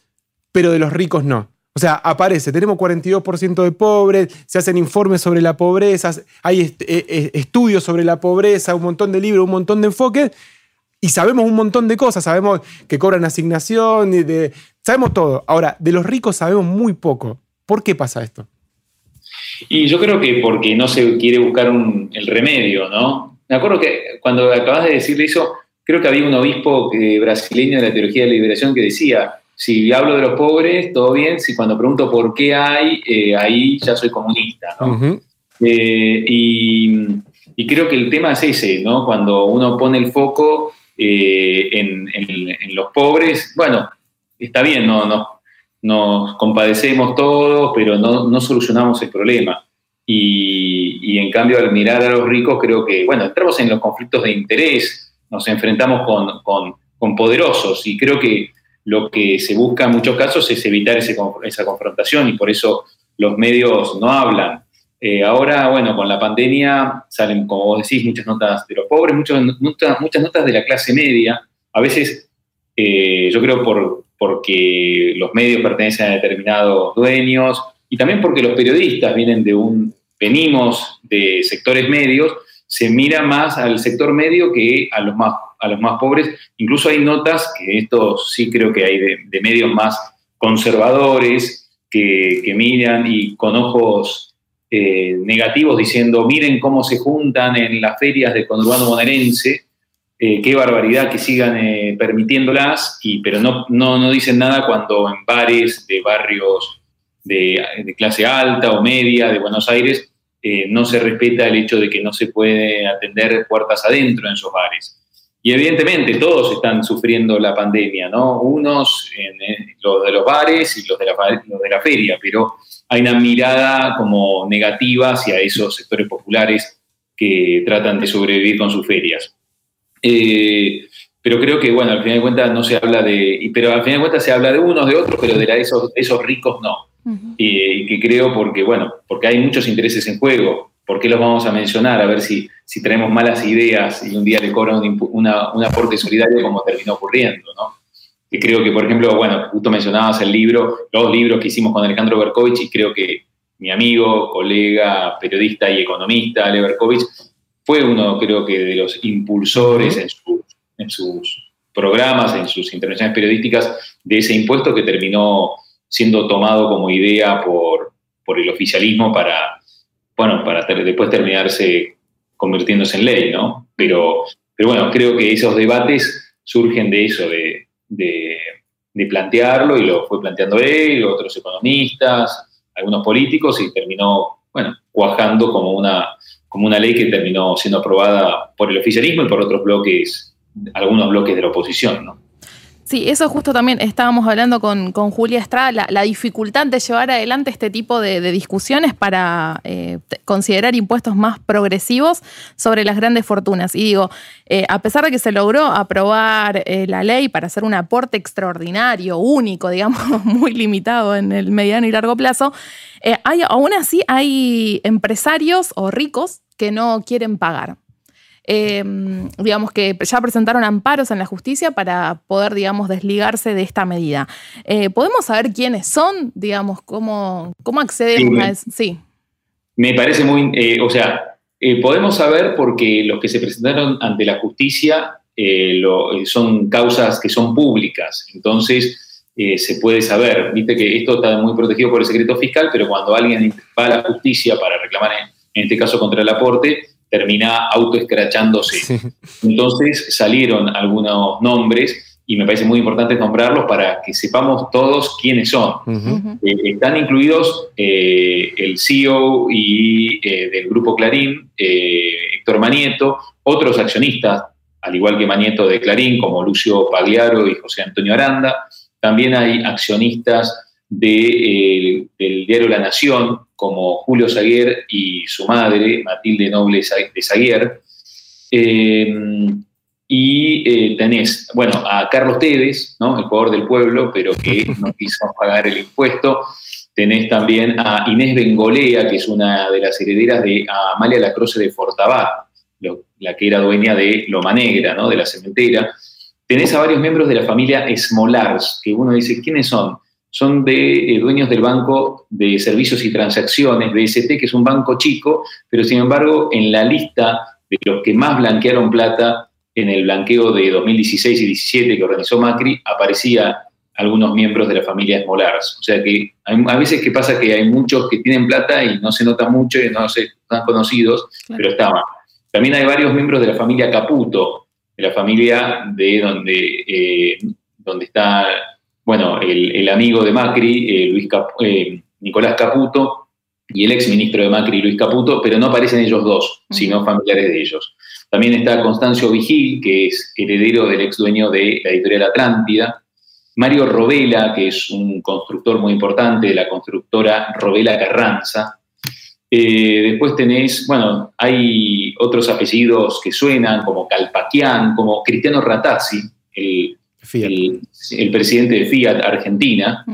pero de los ricos no? O sea, aparece, tenemos 42% de pobres, se hacen informes sobre la pobreza, hay eh, eh, estudios sobre la pobreza, un montón de libros, un montón de enfoques, y sabemos un montón de cosas, sabemos que cobran asignación, de, sabemos todo. Ahora, de los ricos sabemos muy poco. ¿Por qué pasa esto? Y yo creo que porque no se quiere buscar el remedio, ¿no? Me acuerdo que cuando acabas de decirle eso, creo que había un obispo eh, brasileño de la teología de la liberación que decía, si hablo de los pobres, todo bien. Si cuando pregunto por qué hay, eh, ahí ya soy comunista. Eh, y, creo que el tema es ese, ¿no? Cuando uno pone el foco eh, en, los pobres, bueno, está bien, no, no, nos compadecemos todos, pero no, solucionamos el problema. Y, en cambio, al mirar a los ricos, creo que, bueno, entramos en los conflictos de interés, nos enfrentamos con, con, con poderosos y creo que lo que se busca en muchos casos es evitar esa confrontación y por eso los medios no hablan. Eh, ahora, bueno, con la pandemia salen, como vos decís, muchas notas de los pobres, muchas, notas de la clase media. A veces, eh, yo creo por, porque los medios pertenecen a determinados dueños y también porque los periodistas vienen de un, venimos de sectores medios, se mira más al sector medio que a los más a los más pobres. Incluso hay notas, que esto sí creo que hay de, medios más conservadores, que, miran y con ojos eh, negativos diciendo, miren cómo se juntan en las ferias de conurbano bonaerense, eh, qué barbaridad que sigan eh, permitiéndolas, y, pero no, no, dicen nada cuando en bares de barrios de, de clase alta o media de Buenos Aires no se respeta el hecho de que no se puede atender puertas adentro en esos bares. Y evidentemente todos están sufriendo la pandemia, ¿no? Unos, en, los de los bares y los de, la, los de la feria, pero hay una mirada como negativa hacia esos sectores populares que tratan de sobrevivir con sus ferias. Eh, pero creo que, bueno, al final de cuentas no se habla de, pero al final de cuentas se habla de unos, de otros, pero de esos, esos ricos no. Y que creo porque, bueno, porque hay muchos intereses en juego. ¿Por qué los vamos a mencionar? A ver si, si traemos malas ideas y un día le cobran un, aporte solidario como terminó ocurriendo, ¿no? Que creo que, por ejemplo, bueno, justo mencionabas el libro, los libros que hicimos con Alejandro Berkovich y creo que mi amigo, colega, periodista y economista, Ale Berkovich, fue uno, creo que, de los impulsores en, en sus programas, en sus intervenciones periodísticas, de ese impuesto que terminó siendo tomado como idea por, por el oficialismo para bueno, para después terminarse convirtiéndose en ley, ¿no? Pero, pero bueno, creo que esos debates surgen de eso, de, plantearlo, y lo fue planteando él, otros economistas, algunos políticos, y terminó, bueno, cuajando como una, como una ley que terminó siendo aprobada por el oficialismo y por otros bloques, algunos bloques de la oposición, ¿no? Sí, eso justo también estábamos hablando con, Julia Estrada, la, dificultad de llevar adelante este tipo de, discusiones para eh, considerar impuestos más progresivos sobre las grandes fortunas. Y digo, eh, a pesar de que se logró aprobar eh, la ley para hacer un aporte extraordinario, único, digamos, (laughs) muy limitado en el mediano y largo plazo, hay, aún así hay empresarios o ricos que no quieren pagar. Em, digamos que ya presentaron amparos en la justicia para poder, digamos, desligarse de esta medida. Eh, ¿Podemos saber quiénes son? Digamos, cómo, cómo accedemos a eso. Sí. Me parece muy, eh, o sea, eh, podemos saber porque los que se presentaron ante la justicia son causas que son públicas. Entonces, se puede saber. Viste que esto está muy protegido por el secreto fiscal, pero cuando alguien va a la justicia para reclamar, en este caso contra el aporte, termina autoescrachándose. Entonces salieron algunos nombres y me parece muy importante nombrarlos para que sepamos todos quiénes son. Eh, están incluidos eh, el CEO y, eh, del grupo Clarín, Héctor Manieto, otros accionistas, al igual que Manieto de Clarín, como Lucio Pagliaro y José Antonio Aranda. También hay accionistas del diario La Nación, como Julio Zaguer y su madre, Matilde Noble de Zaguer. Y eh, tenés, bueno, a Carlos Tevez, ¿no? el jugador del pueblo, pero que (laughs) no quiso pagar el impuesto. Tenés también a Inés Bengolea, que es una de las herederas de Amalia Lacroce de Fortabat, la que era dueña de Loma Negra, ¿no? de la cementera. Tenés a varios miembros de la familia Smolars, que uno dice, ¿quiénes son? Son de, eh, dueños del Banco de Servicios y Transacciones, BST, que es un banco chico, pero sin embargo en la lista de los que más blanquearon plata en el blanqueo de 2016 y 2017 que organizó Macri, aparecía algunos miembros de la familia Smolars. O sea que hay, a veces que pasa que hay muchos que tienen plata y no se nota mucho y no se están conocidos, pero estaban. También hay varios miembros de la familia Caputo, de la familia de donde, eh, donde está, bueno, el, amigo de Macri, eh, Luis eh, Nicolás Caputo, y el ex ministro de Macri, Luis Caputo, pero no aparecen ellos dos, sino familiares de ellos. También está Constancio Vigil, que es heredero del ex dueño de la editorial Atlántida. Mario Robela, que es un constructor muy importante de la constructora Robela Carranza. Eh, después tenéis, bueno, hay otros apellidos que suenan, como Calpaquián, como Cristiano Ratazzi, el, presidente de Fiat Argentina,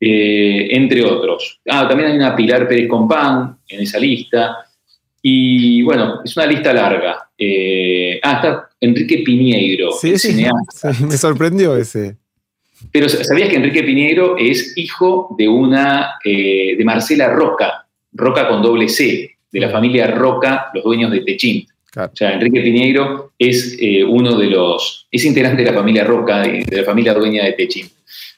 eh, entre otros. Ah, también hay una Pilar Pérez Compán en esa lista. Y bueno, es una lista larga. Eh, ah, está Enrique Piñeiro, sí, sí, me sorprendió ese. Pero ¿sabías que Enrique Piñeiro es hijo de una, eh, de Marcela Roca, Roca con doble C, de la familia Roca, los dueños de O sea, Enrique Piñeiro es eh, uno de los, es integrante de la familia Roca, de, de la familia dueña de Techín.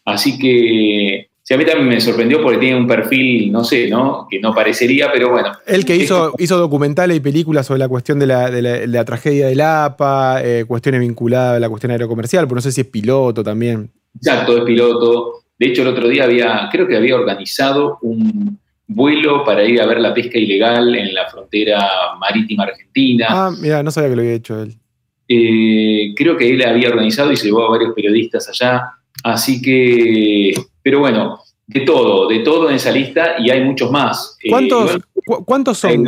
Así que a mí también me sorprendió porque tiene un perfil, no sé, ¿no? Que no parecería, pero bueno. El que hizo, (laughs) hizo documentales y películas sobre la cuestión de la, tragedia del APA, eh, cuestiones vinculadas a la cuestión aerocomercial, pero no sé si es piloto también. Exacto, es piloto. De hecho, el otro día había, creo que había organizado un vuelo para ir a ver la pesca ilegal en la frontera marítima argentina. Ah, mira, no sabía que lo había hecho él. Eh, creo que él había organizado y llevó a varios periodistas allá. Así que pero bueno, de todo, de todo en esa lista y hay muchos más. Eh, ¿Cuántos, ¿cuántos son?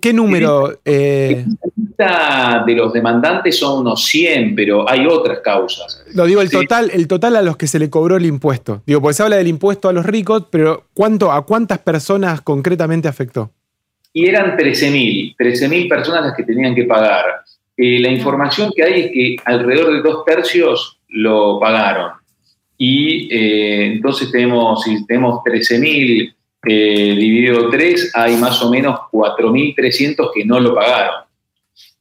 ¿Qué número? Eh? La lista de los demandantes son unos 100, pero hay otras causas. Lo digo, el total, el total a los que se le cobró el impuesto. Digo, porque se habla del impuesto a los ricos, pero ¿cuánto, ¿a cuántas personas concretamente afectó? Y eran 13.000, 13.000 personas las que tenían que pagar. Eh, la información que hay es que alrededor de dos tercios lo pagaron y eh, entonces tenemos, si tenemos 13.000 eh, dividido 3, hay más o menos 4.300 que no lo pagaron.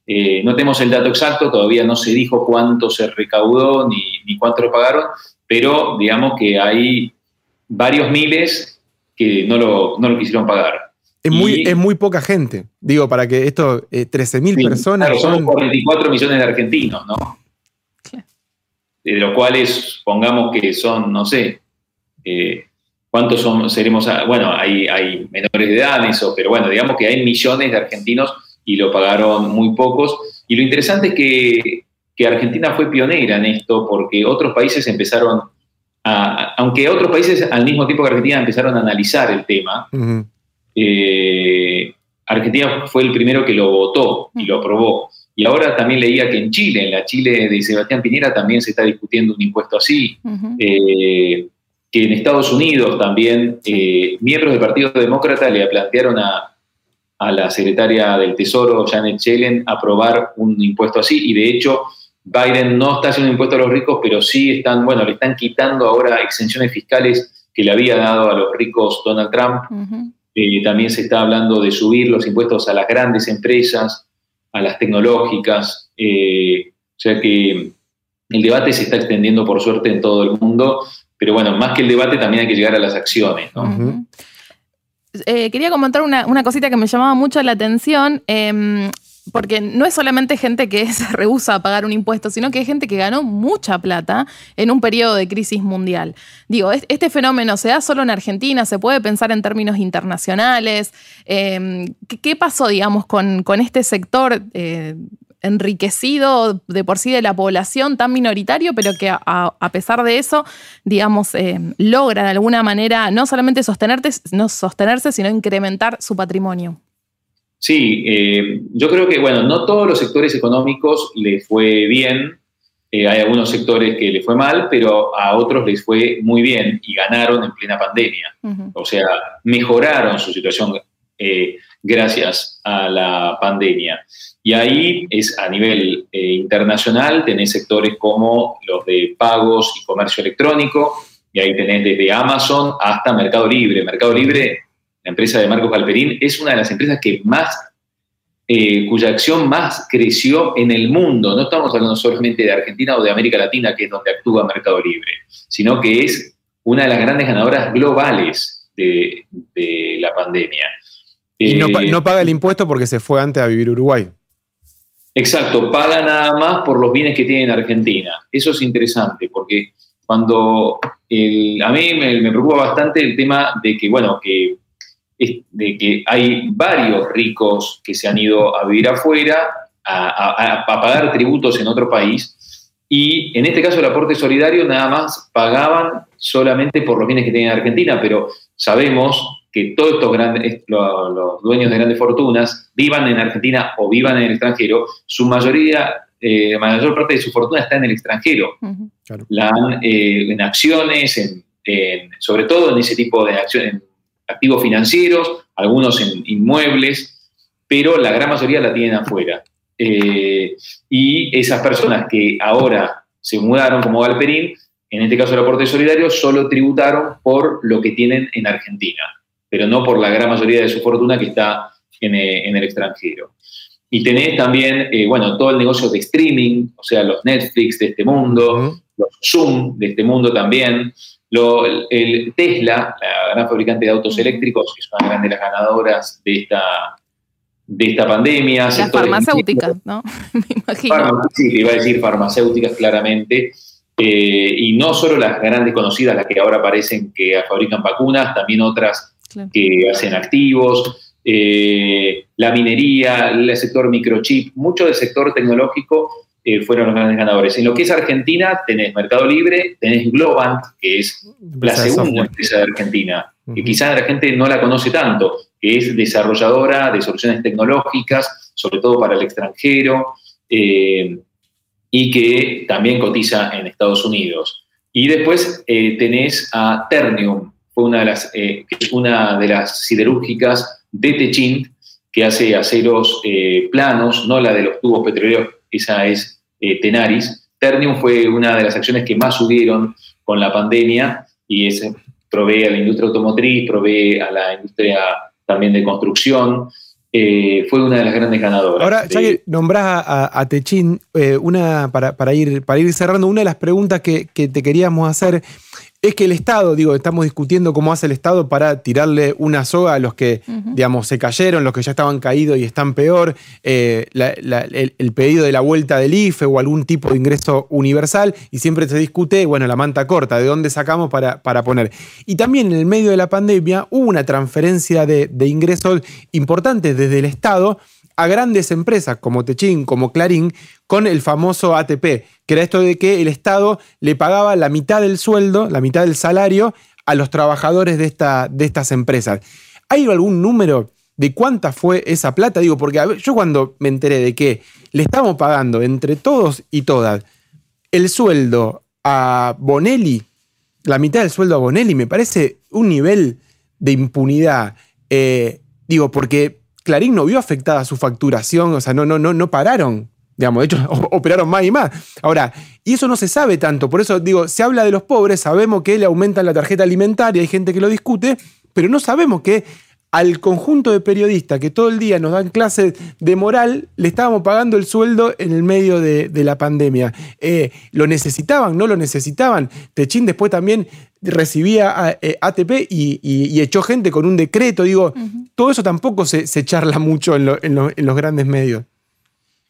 Eh, no tenemos el dato exacto, todavía no se dijo cuánto se recaudó ni, ni cuánto lo pagaron, pero digamos que hay varios miles que no lo, no lo quisieron pagar. Es muy, es muy poca gente. Digo, para que esto, 13.000 personas. Claro, son 44 millones de argentinos, ¿no? de los cuales pongamos que son, no sé, eh, cuántos son, seremos, bueno, hay, hay menores de edad en eso, pero bueno, digamos que hay millones de argentinos y lo pagaron muy pocos. Y lo interesante es que, Argentina fue pionera en esto porque otros países empezaron a, aunque otros países al mismo tiempo que Argentina empezaron a analizar el tema, eh, Argentina fue el primero que lo votó y lo aprobó. Y ahora también leía que en Chile, en la Chile de Sebastián Piñera, también se está discutiendo un impuesto así. Eh, que en Estados Unidos también eh, miembros del Partido Demócrata le plantearon a, la secretaria del Tesoro, Janet Yellen, aprobar un impuesto así. Y de hecho, Biden no está haciendo un impuesto a los ricos, pero sí están, bueno, le están quitando ahora exenciones fiscales que le había dado a los ricos Donald Trump. Eh, también se está hablando de subir los impuestos a las grandes empresas a las tecnológicas. Eh, o sea que el debate se está extendiendo por suerte en todo el mundo, pero bueno, más que el debate también hay que llegar a las acciones. Eh, quería comentar una, cosita que me llamaba mucho la atención. Em, porque no es solamente gente que (laughs) se rehúsa a pagar un impuesto, sino que hay gente que ganó mucha plata en un periodo de crisis mundial. Digo, este fenómeno se da solo en Argentina, se puede pensar en términos internacionales. Em, ¿qué, pasó, digamos, con, con este sector? Eh, enriquecido de por sí de la población tan minoritario, pero que a, pesar de eso, digamos, em, logra de alguna manera no solamente no sostenerse, sino incrementar su patrimonio. Sí, eh, yo creo que, bueno, no todos los sectores económicos les fue bien. Eh, hay algunos sectores que les fue mal, pero a otros les fue muy bien y ganaron en plena pandemia. O sea, mejoraron su situación eh, gracias a la pandemia. Y ahí es a nivel internacional, tenés sectores como los de pagos y comercio electrónico, y ahí tenés desde Amazon hasta Mercado Libre. Mercado Libre la empresa de Marcos Galperín, es una de las empresas que más, eh, cuya acción más creció en el mundo. No estamos hablando solamente de Argentina o de América Latina, que es donde actúa Mercado Libre, sino que es una de las grandes ganadoras globales de, la pandemia. Y no, no, paga el impuesto porque se fue antes a vivir Uruguay. Exacto, paga nada más por los bienes que tiene en Argentina. Eso es interesante porque cuando a mí me, me, preocupa bastante el tema de que, bueno, que de que hay varios ricos que se han ido a vivir afuera, a, pagar tributos en otro país, y en este caso el aporte solidario nada más pagaban solamente por los bienes que tenían en Argentina, pero sabemos que todos estos grandes, los, dueños de grandes fortunas, vivan en Argentina o vivan en el extranjero, su mayoría, eh, la mayor parte de su fortuna está en el extranjero. La, eh, en acciones, sobre todo en ese tipo de acciones, activos financieros, algunos en inmuebles, pero la gran mayoría la tienen afuera. Eh, y esas personas que ahora se mudaron como Valperín, en este caso el aporte solidario, solo tributaron por lo que tienen en Argentina, pero no por la gran mayoría de su fortuna que está en, eh, el extranjero. Y tenés también, eh, bueno, todo el negocio de streaming, o sea, los Netflix de este mundo, los Zoom de este mundo también, el Tesla, la gran fabricante de autos eléctricos, que es una gran de las ganadoras de esta, de esta pandemia. Las farmacéuticas, ¿no? (laughs) Me imagino. sí, iba a decir farmacéuticas claramente. Eh, y no solo las grandes conocidas, las que ahora parecen que fabrican vacunas, también otras que hacen activos, eh, la minería, el sector microchip, mucho del sector tecnológico eh, fueron los grandes ganadores. En lo que es Argentina, tenés Mercado Libre, tenés Globant, que es la segunda empresa de Argentina, que quizás la gente no la conoce tanto, que es desarrolladora de soluciones tecnológicas, sobre todo para el extranjero, eh, y que también cotiza en Estados Unidos. Y después eh, tenés a Ternium, fue una de las, que es una de las siderúrgicas de Techint, que hace aceros planos, no la de los tubos petroleros, esa es eh, Tenaris. Ternium fue una de las acciones que más subieron con la pandemia y es, provee a la industria automotriz, provee a la industria también de construcción. Eh, fue una de las grandes ganadoras. Ahora, ya que nombrás a, Techín, eh, una, para, ir, para ir cerrando, una de las preguntas que, que te queríamos hacer es que el Estado, digo, estamos discutiendo cómo hace el Estado para tirarle una soga a los que, digamos, se cayeron, los que ya estaban caídos y están peor, eh, el, pedido de la vuelta del IFE o algún tipo de ingreso universal, y siempre se discute, bueno, la manta corta, de dónde sacamos para, para poner. Y también en el medio de la pandemia hubo una transferencia de, de ingresos importantes desde el Estado a grandes empresas como Techín, como Clarín, con el famoso ATP, que era esto de que el Estado le pagaba la mitad del sueldo, la mitad del salario a los trabajadores de, esta, de estas empresas. ¿Hay algún número de cuánta fue esa plata? Digo, porque yo cuando me enteré de que le estamos pagando entre todos y todas el sueldo a Bonelli, la mitad del sueldo a Bonelli, me parece un nivel de impunidad. Eh, digo, porque Clarín no vio afectada su facturación, o sea, no, no, no, no pararon. Digamos, de hecho, (laughs) operaron más y más. Ahora, y eso no se sabe tanto, por eso digo, se habla de los pobres, sabemos que le aumentan la tarjeta alimentaria, hay gente que lo discute, pero no sabemos que al conjunto de periodistas que todo el día nos dan clases de moral, le estábamos pagando el sueldo en el medio de, la pandemia. Eh, ¿Lo necesitaban? ¿No lo necesitaban? Techín después también recibía ATP eh, y, echó gente con un decreto. Digo, todo eso tampoco se, charla mucho en, los grandes medios.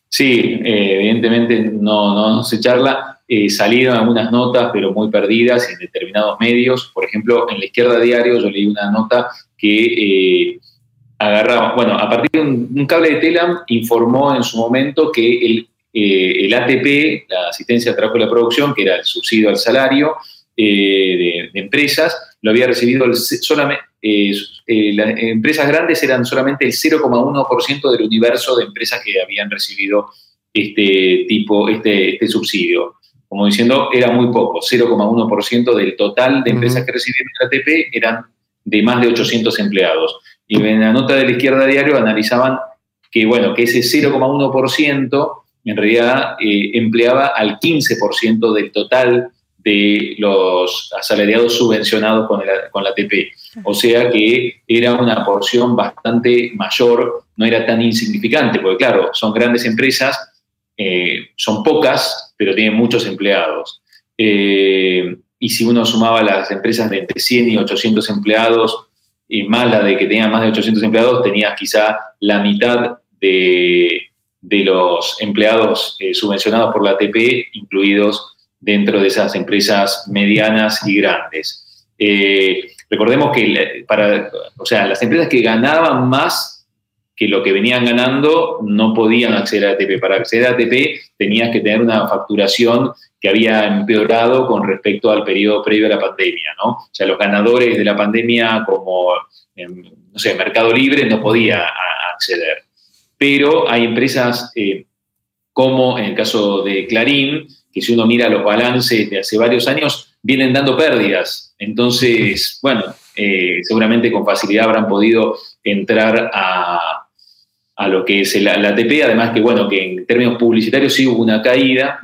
Sí, eh, evidentemente no, no, no se charla. Eh, salieron algunas notas, pero muy perdidas en determinados medios. Por ejemplo, en la izquierda diario yo leí una nota que eh, agarraba, bueno, a partir de un, cable de Telam informó en su momento que el, el ATP, la asistencia de trabajo y la producción, que era el subsidio al salario de, de, empresas, lo había recibido el, solamente, eh, las empresas grandes eran solamente el 0,1% del universo de empresas que habían recibido este tipo, este, este subsidio. Como diciendo, era muy poco, 0,1% del total de empresas que recibieron el ATP eran de más de 800 empleados. Y en la nota de la izquierda diario analizaban que, bueno, que ese 0,1% en realidad eh, empleaba al 15% del total de los asalariados subvencionados con, el, con la ATP. O sea que era una porción bastante mayor, no era tan insignificante, porque claro, son grandes empresas, eh, son pocas, pero tienen muchos empleados. Eh, y si uno sumaba las empresas de entre 100 y 800 empleados, y más la de que tenían más de 800 empleados, tenías quizá la mitad de, de los empleados eh, subvencionados por la ATP, incluidos dentro de esas empresas medianas y grandes. Eh, recordemos que para, o sea, las empresas que ganaban más que lo que venían ganando no podían acceder a ATP. Para acceder a ATP tenías que tener una facturación que había empeorado con respecto al periodo previo a la pandemia, ¿no? O sea, los ganadores de la pandemia como, no sé, Mercado Libre no podía acceder. Pero hay empresas eh, como en el caso de Clarín, que si uno mira los balances de hace varios años, vienen dando pérdidas. Entonces, bueno, eh, seguramente con facilidad habrán podido entrar a, lo que es la, ATP, además que, bueno, que en términos publicitarios sí hubo una caída.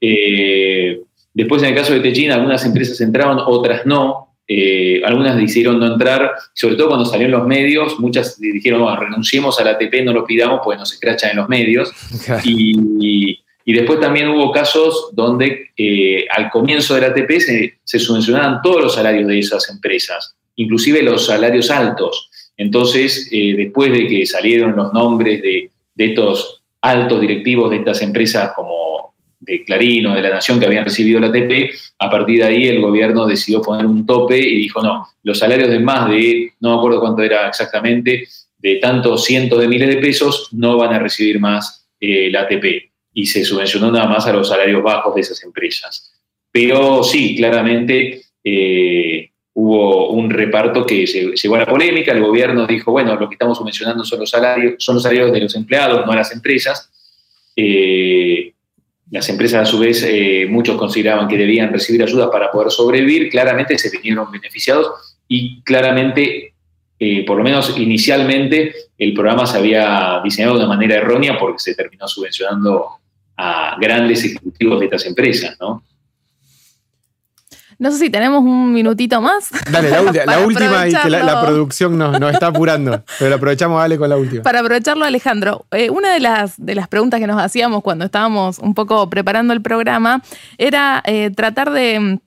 Eh, después, en el caso de Techin, algunas empresas entraron, otras no. Eh, algunas decidieron no entrar, sobre todo cuando salieron los medios, muchas dijeron, bueno, renunciemos a la ATP, no lo pidamos, pues nos escrachan en los medios. (laughs) y, y después también hubo casos donde eh, al comienzo del ATP se, subvencionaban todos los salarios de esas empresas, inclusive los salarios altos. Entonces, eh, después de que salieron los nombres de, de, estos altos directivos de estas empresas como de Clarín o de La Nación que habían recibido el ATP, a partir de ahí el gobierno decidió poner un tope y dijo, no, los salarios de más de, no me acuerdo cuánto era exactamente, de tantos cientos de miles de pesos, no van a recibir más eh, el ATP y se subvencionó nada más a los salarios bajos de esas empresas. Pero sí, claramente eh, hubo un reparto que llevó a la polémica. El gobierno dijo, bueno, lo que estamos subvencionando son los salarios, son los salarios de los empleados, no a las empresas. Eh, las empresas, a su vez, eh, muchos consideraban que debían recibir ayuda para poder sobrevivir. Claramente se vinieron beneficiados y claramente por lo menos inicialmente, el programa se había diseñado de una manera errónea porque se terminó subvencionando a grandes ejecutivos de estas empresas, ¿no? No sé si tenemos un minutito más. Dale, la, (laughs) última y que la, producción nos, está apurando, pero aprovechamos, dale, con la última. Para aprovecharlo, Alejandro, eh, una de las, de las preguntas que nos hacíamos cuando estábamos un poco preparando el programa era eh, tratar de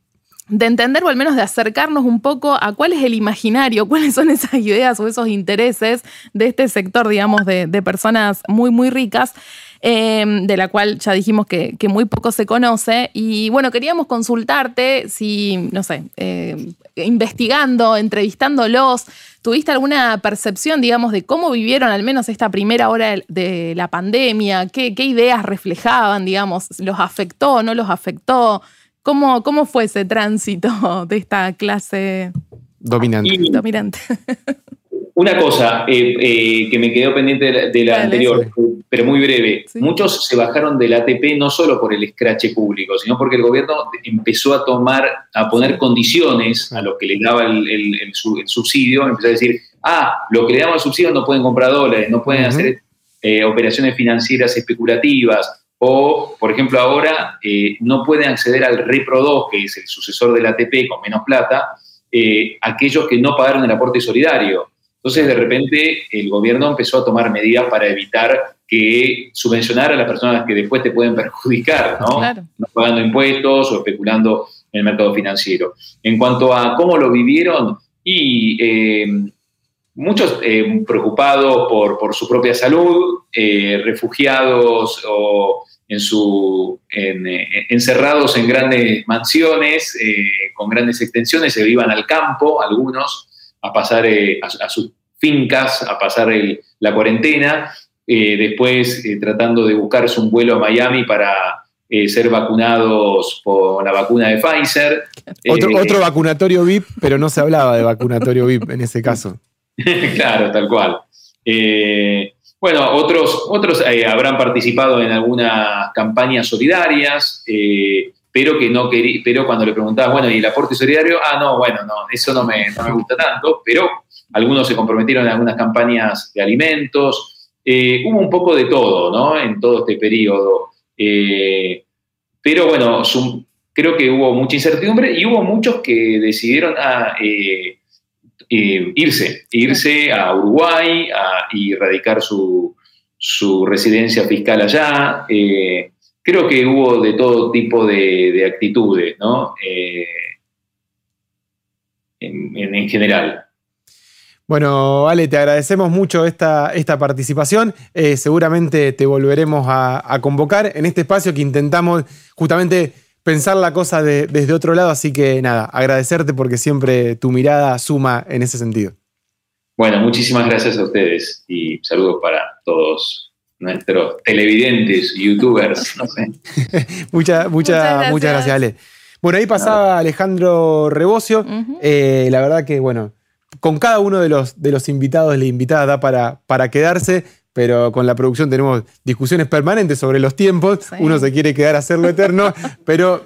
de entender o al menos de acercarnos un poco a cuál es el imaginario, cuáles son esas ideas o esos intereses de este sector, digamos, de, de personas muy, muy ricas. Em, de la cual ya dijimos que, muy poco se conoce. Y bueno, queríamos consultarte si, no sé, eh, investigando, entrevistándolos, ¿tuviste alguna percepción, digamos, de cómo vivieron al menos esta primera hora de la pandemia? ¿Qué, ideas reflejaban, digamos? ¿Los afectó, no los afectó? ¿Cómo, cómo fue ese tránsito de esta clase dominante? dominante. (laughs) Una cosa eh, eh, que me quedó pendiente de la, anterior, pero muy breve. Muchos se bajaron del ATP no solo por el escrache público, sino porque el gobierno empezó a tomar, a poner condiciones a los que le daba el, subsidio. Empezó a decir, ah, lo que le damos el subsidio no pueden comprar dólares, no pueden hacer eh, operaciones financieras especulativas. O, por ejemplo, ahora no pueden acceder al Repro 2, que es el sucesor del ATP con menos plata, aquellos que no pagaron el aporte solidario. Entonces, de repente, el gobierno empezó a tomar medidas para evitar que subvencionar a las personas que después te pueden perjudicar, ¿no? No pagando impuestos o especulando en el mercado financiero. En cuanto a cómo lo vivieron, y eh, muchos eh, preocupados por, por, su propia salud, eh, refugiados o en su, encerrados en grandes mansiones, con grandes extensiones, se iban al campo, algunos, a pasar a, sus fincas, a pasar la cuarentena, después tratando de buscarse un vuelo a Miami para eh, ser vacunados por la vacuna de Pfizer. Otro, eh, otro vacunatorio VIP, pero no se hablaba de vacunatorio VIP en ese caso. (laughs) claro, tal cual. Eh, bueno, otros, otros habrán participado en algunas campañas solidarias, pero que no quería, pero cuando le preguntabas, bueno, ¿y el aporte solidario? Ah, no, bueno, no, eso no me, no me gusta tanto, pero algunos se comprometieron en algunas campañas de alimentos. hubo un poco de todo, ¿no? En todo este periodo. Eh, pero bueno, creo que hubo mucha incertidumbre y hubo muchos que decidieron ah, eh, eh, irse, irse a Uruguay y radicar su, residencia fiscal allá. Creo que hubo de todo tipo de, actitudes, ¿no? en general. Bueno, Ale, te agradecemos mucho esta, esta participación. Eh, seguramente te volveremos a, convocar en este espacio que intentamos justamente pensar la cosa desde otro lado. Así que nada, agradecerte porque siempre tu mirada suma en ese sentido. Bueno, muchísimas gracias a ustedes y saludos para todos nuestros televidentes, (laughs) youtubers, no sé. (laughs) muchas, muchas, muchas gracias, Ale. Bueno, ahí pasaba Alejandro Rebocio. Eh, la verdad que, bueno, con cada uno de los, de los invitados, la invitada da para, para quedarse, pero con la producción tenemos discusiones permanentes sobre los tiempos. Uno se quiere quedar a hacerlo eterno, (laughs) pero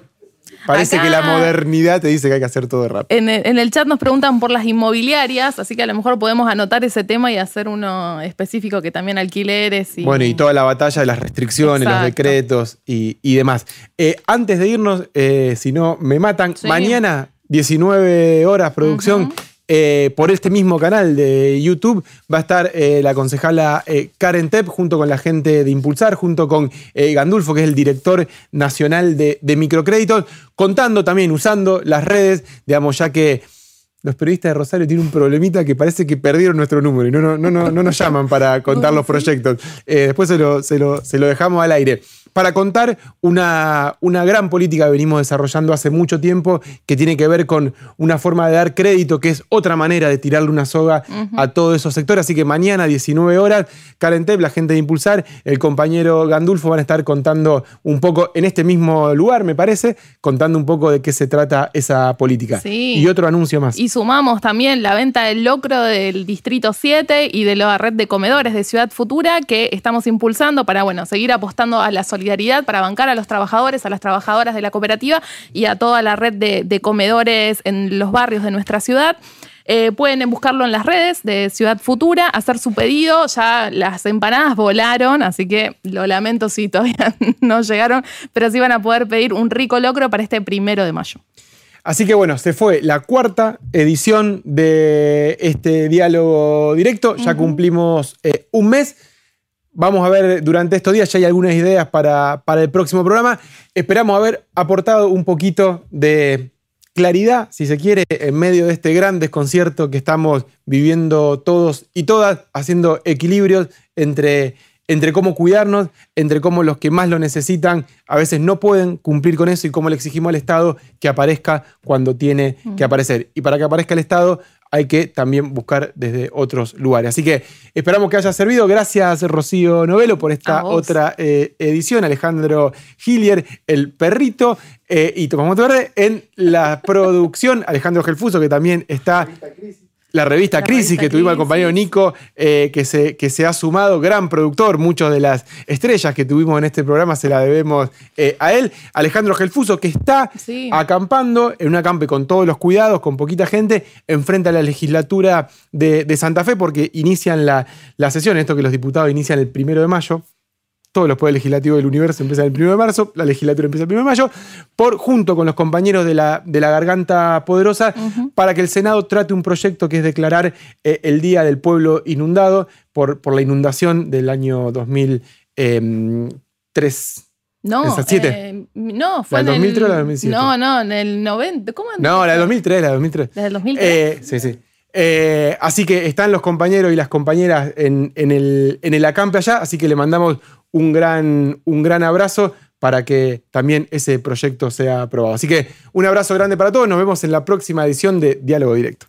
Parece que la modernidad te dice que hay que hacer todo rápido. En el, chat nos preguntan por las inmobiliarias, así que a lo mejor podemos anotar ese tema y hacer uno específico que también alquileres. Y... Bueno, y toda la batalla de las restricciones, los decretos y, demás. Eh, antes de irnos, eh, si no me matan, mañana 19 horas producción. Eh, por este mismo canal de YouTube va a estar eh, la concejala eh, Karen Tepp junto con la gente de Impulsar, junto con Gandulfo, que es el director nacional de, microcréditos, contando también, usando las redes, digamos, ya que los periodistas de Rosario tienen un problemita que parece que perdieron nuestro número y no, no, no, no nos llaman para contar (laughs) los proyectos. después se lo, se lo dejamos al aire para contar una, una, gran política que venimos desarrollando hace mucho tiempo que tiene que ver con una forma de dar crédito, que es otra manera de tirarle una soga a todos esos sectores. Así que mañana, 19 horas, Karen la gente de Impulsar, el compañero Gandulfo van a estar contando un poco en este mismo lugar, me parece, contando un poco de qué se trata esa política. Y otro anuncio más. Y sumamos también la venta del locro del Distrito 7 y de la red de comedores de Ciudad Futura que estamos impulsando para, bueno, seguir apostando a la solidaridad para bancar a los trabajadores, a las trabajadoras de la cooperativa y a toda la red de, comedores en los barrios de nuestra ciudad. Eh, pueden buscarlo en las redes de Ciudad Futura, hacer su pedido. Ya las empanadas volaron, así que lo lamento si todavía (laughs) no llegaron, pero sí van a poder pedir un rico locro para este primero de mayo. Así que bueno, se fue la cuarta edición de este diálogo directo. Ya cumplimos eh, un mes. Vamos a ver durante estos días, ya hay algunas ideas para, el próximo programa. Esperamos haber aportado un poquito de claridad, si se quiere, en medio de este gran desconcierto que estamos viviendo todos y todas, haciendo equilibrios entre, entre cómo cuidarnos, entre cómo los que más lo necesitan a veces no pueden cumplir con eso y cómo le exigimos al Estado que aparezca cuando tiene que aparecer. Y para que aparezca el Estado hay que también buscar desde otros lugares. Así que esperamos que haya servido. Gracias, Rocío Novelo, por esta otra eh, edición. Alejandro Hillier, el perrito, eh, y Tomás Monteverde en la (laughs) producción. Alejandro Gelfuso, que también está la revista Crisis, que tuvimos al compañero Nico, eh, que, se, que se ha sumado, gran productor, muchas de las estrellas que tuvimos en este programa se la debemos eh, a él. Alejandro Gelfuso, que está acampando en una acampe con todos los cuidados, con poquita gente, enfrente a la legislatura de, Santa Fe, porque inician la, la sesión, esto que los diputados inician el primero de mayo todos los poderes legislativos del universo empiezan el 1 de marzo, la legislatura empieza el 1 de mayo, por, junto con los compañeros de la, de la Garganta Poderosa, para que el Senado trate un proyecto que es declarar eh, el Día del Pueblo Inundado por, por la inundación del año 2003. Em, no, eh, no, fue ¿La del 2003 o la del 2007? No, no, en el 90. ¿Cómo No, la del 2003, la del 2003. ¿La del 2003? Eh, sí, sí. Eh, así que están los compañeros y las compañeras en, en el, en el acampe allá, así que le mandamos un gran, un gran abrazo para que también ese proyecto sea aprobado. Así que un abrazo grande para todos, nos vemos en la próxima edición de Diálogo Directo.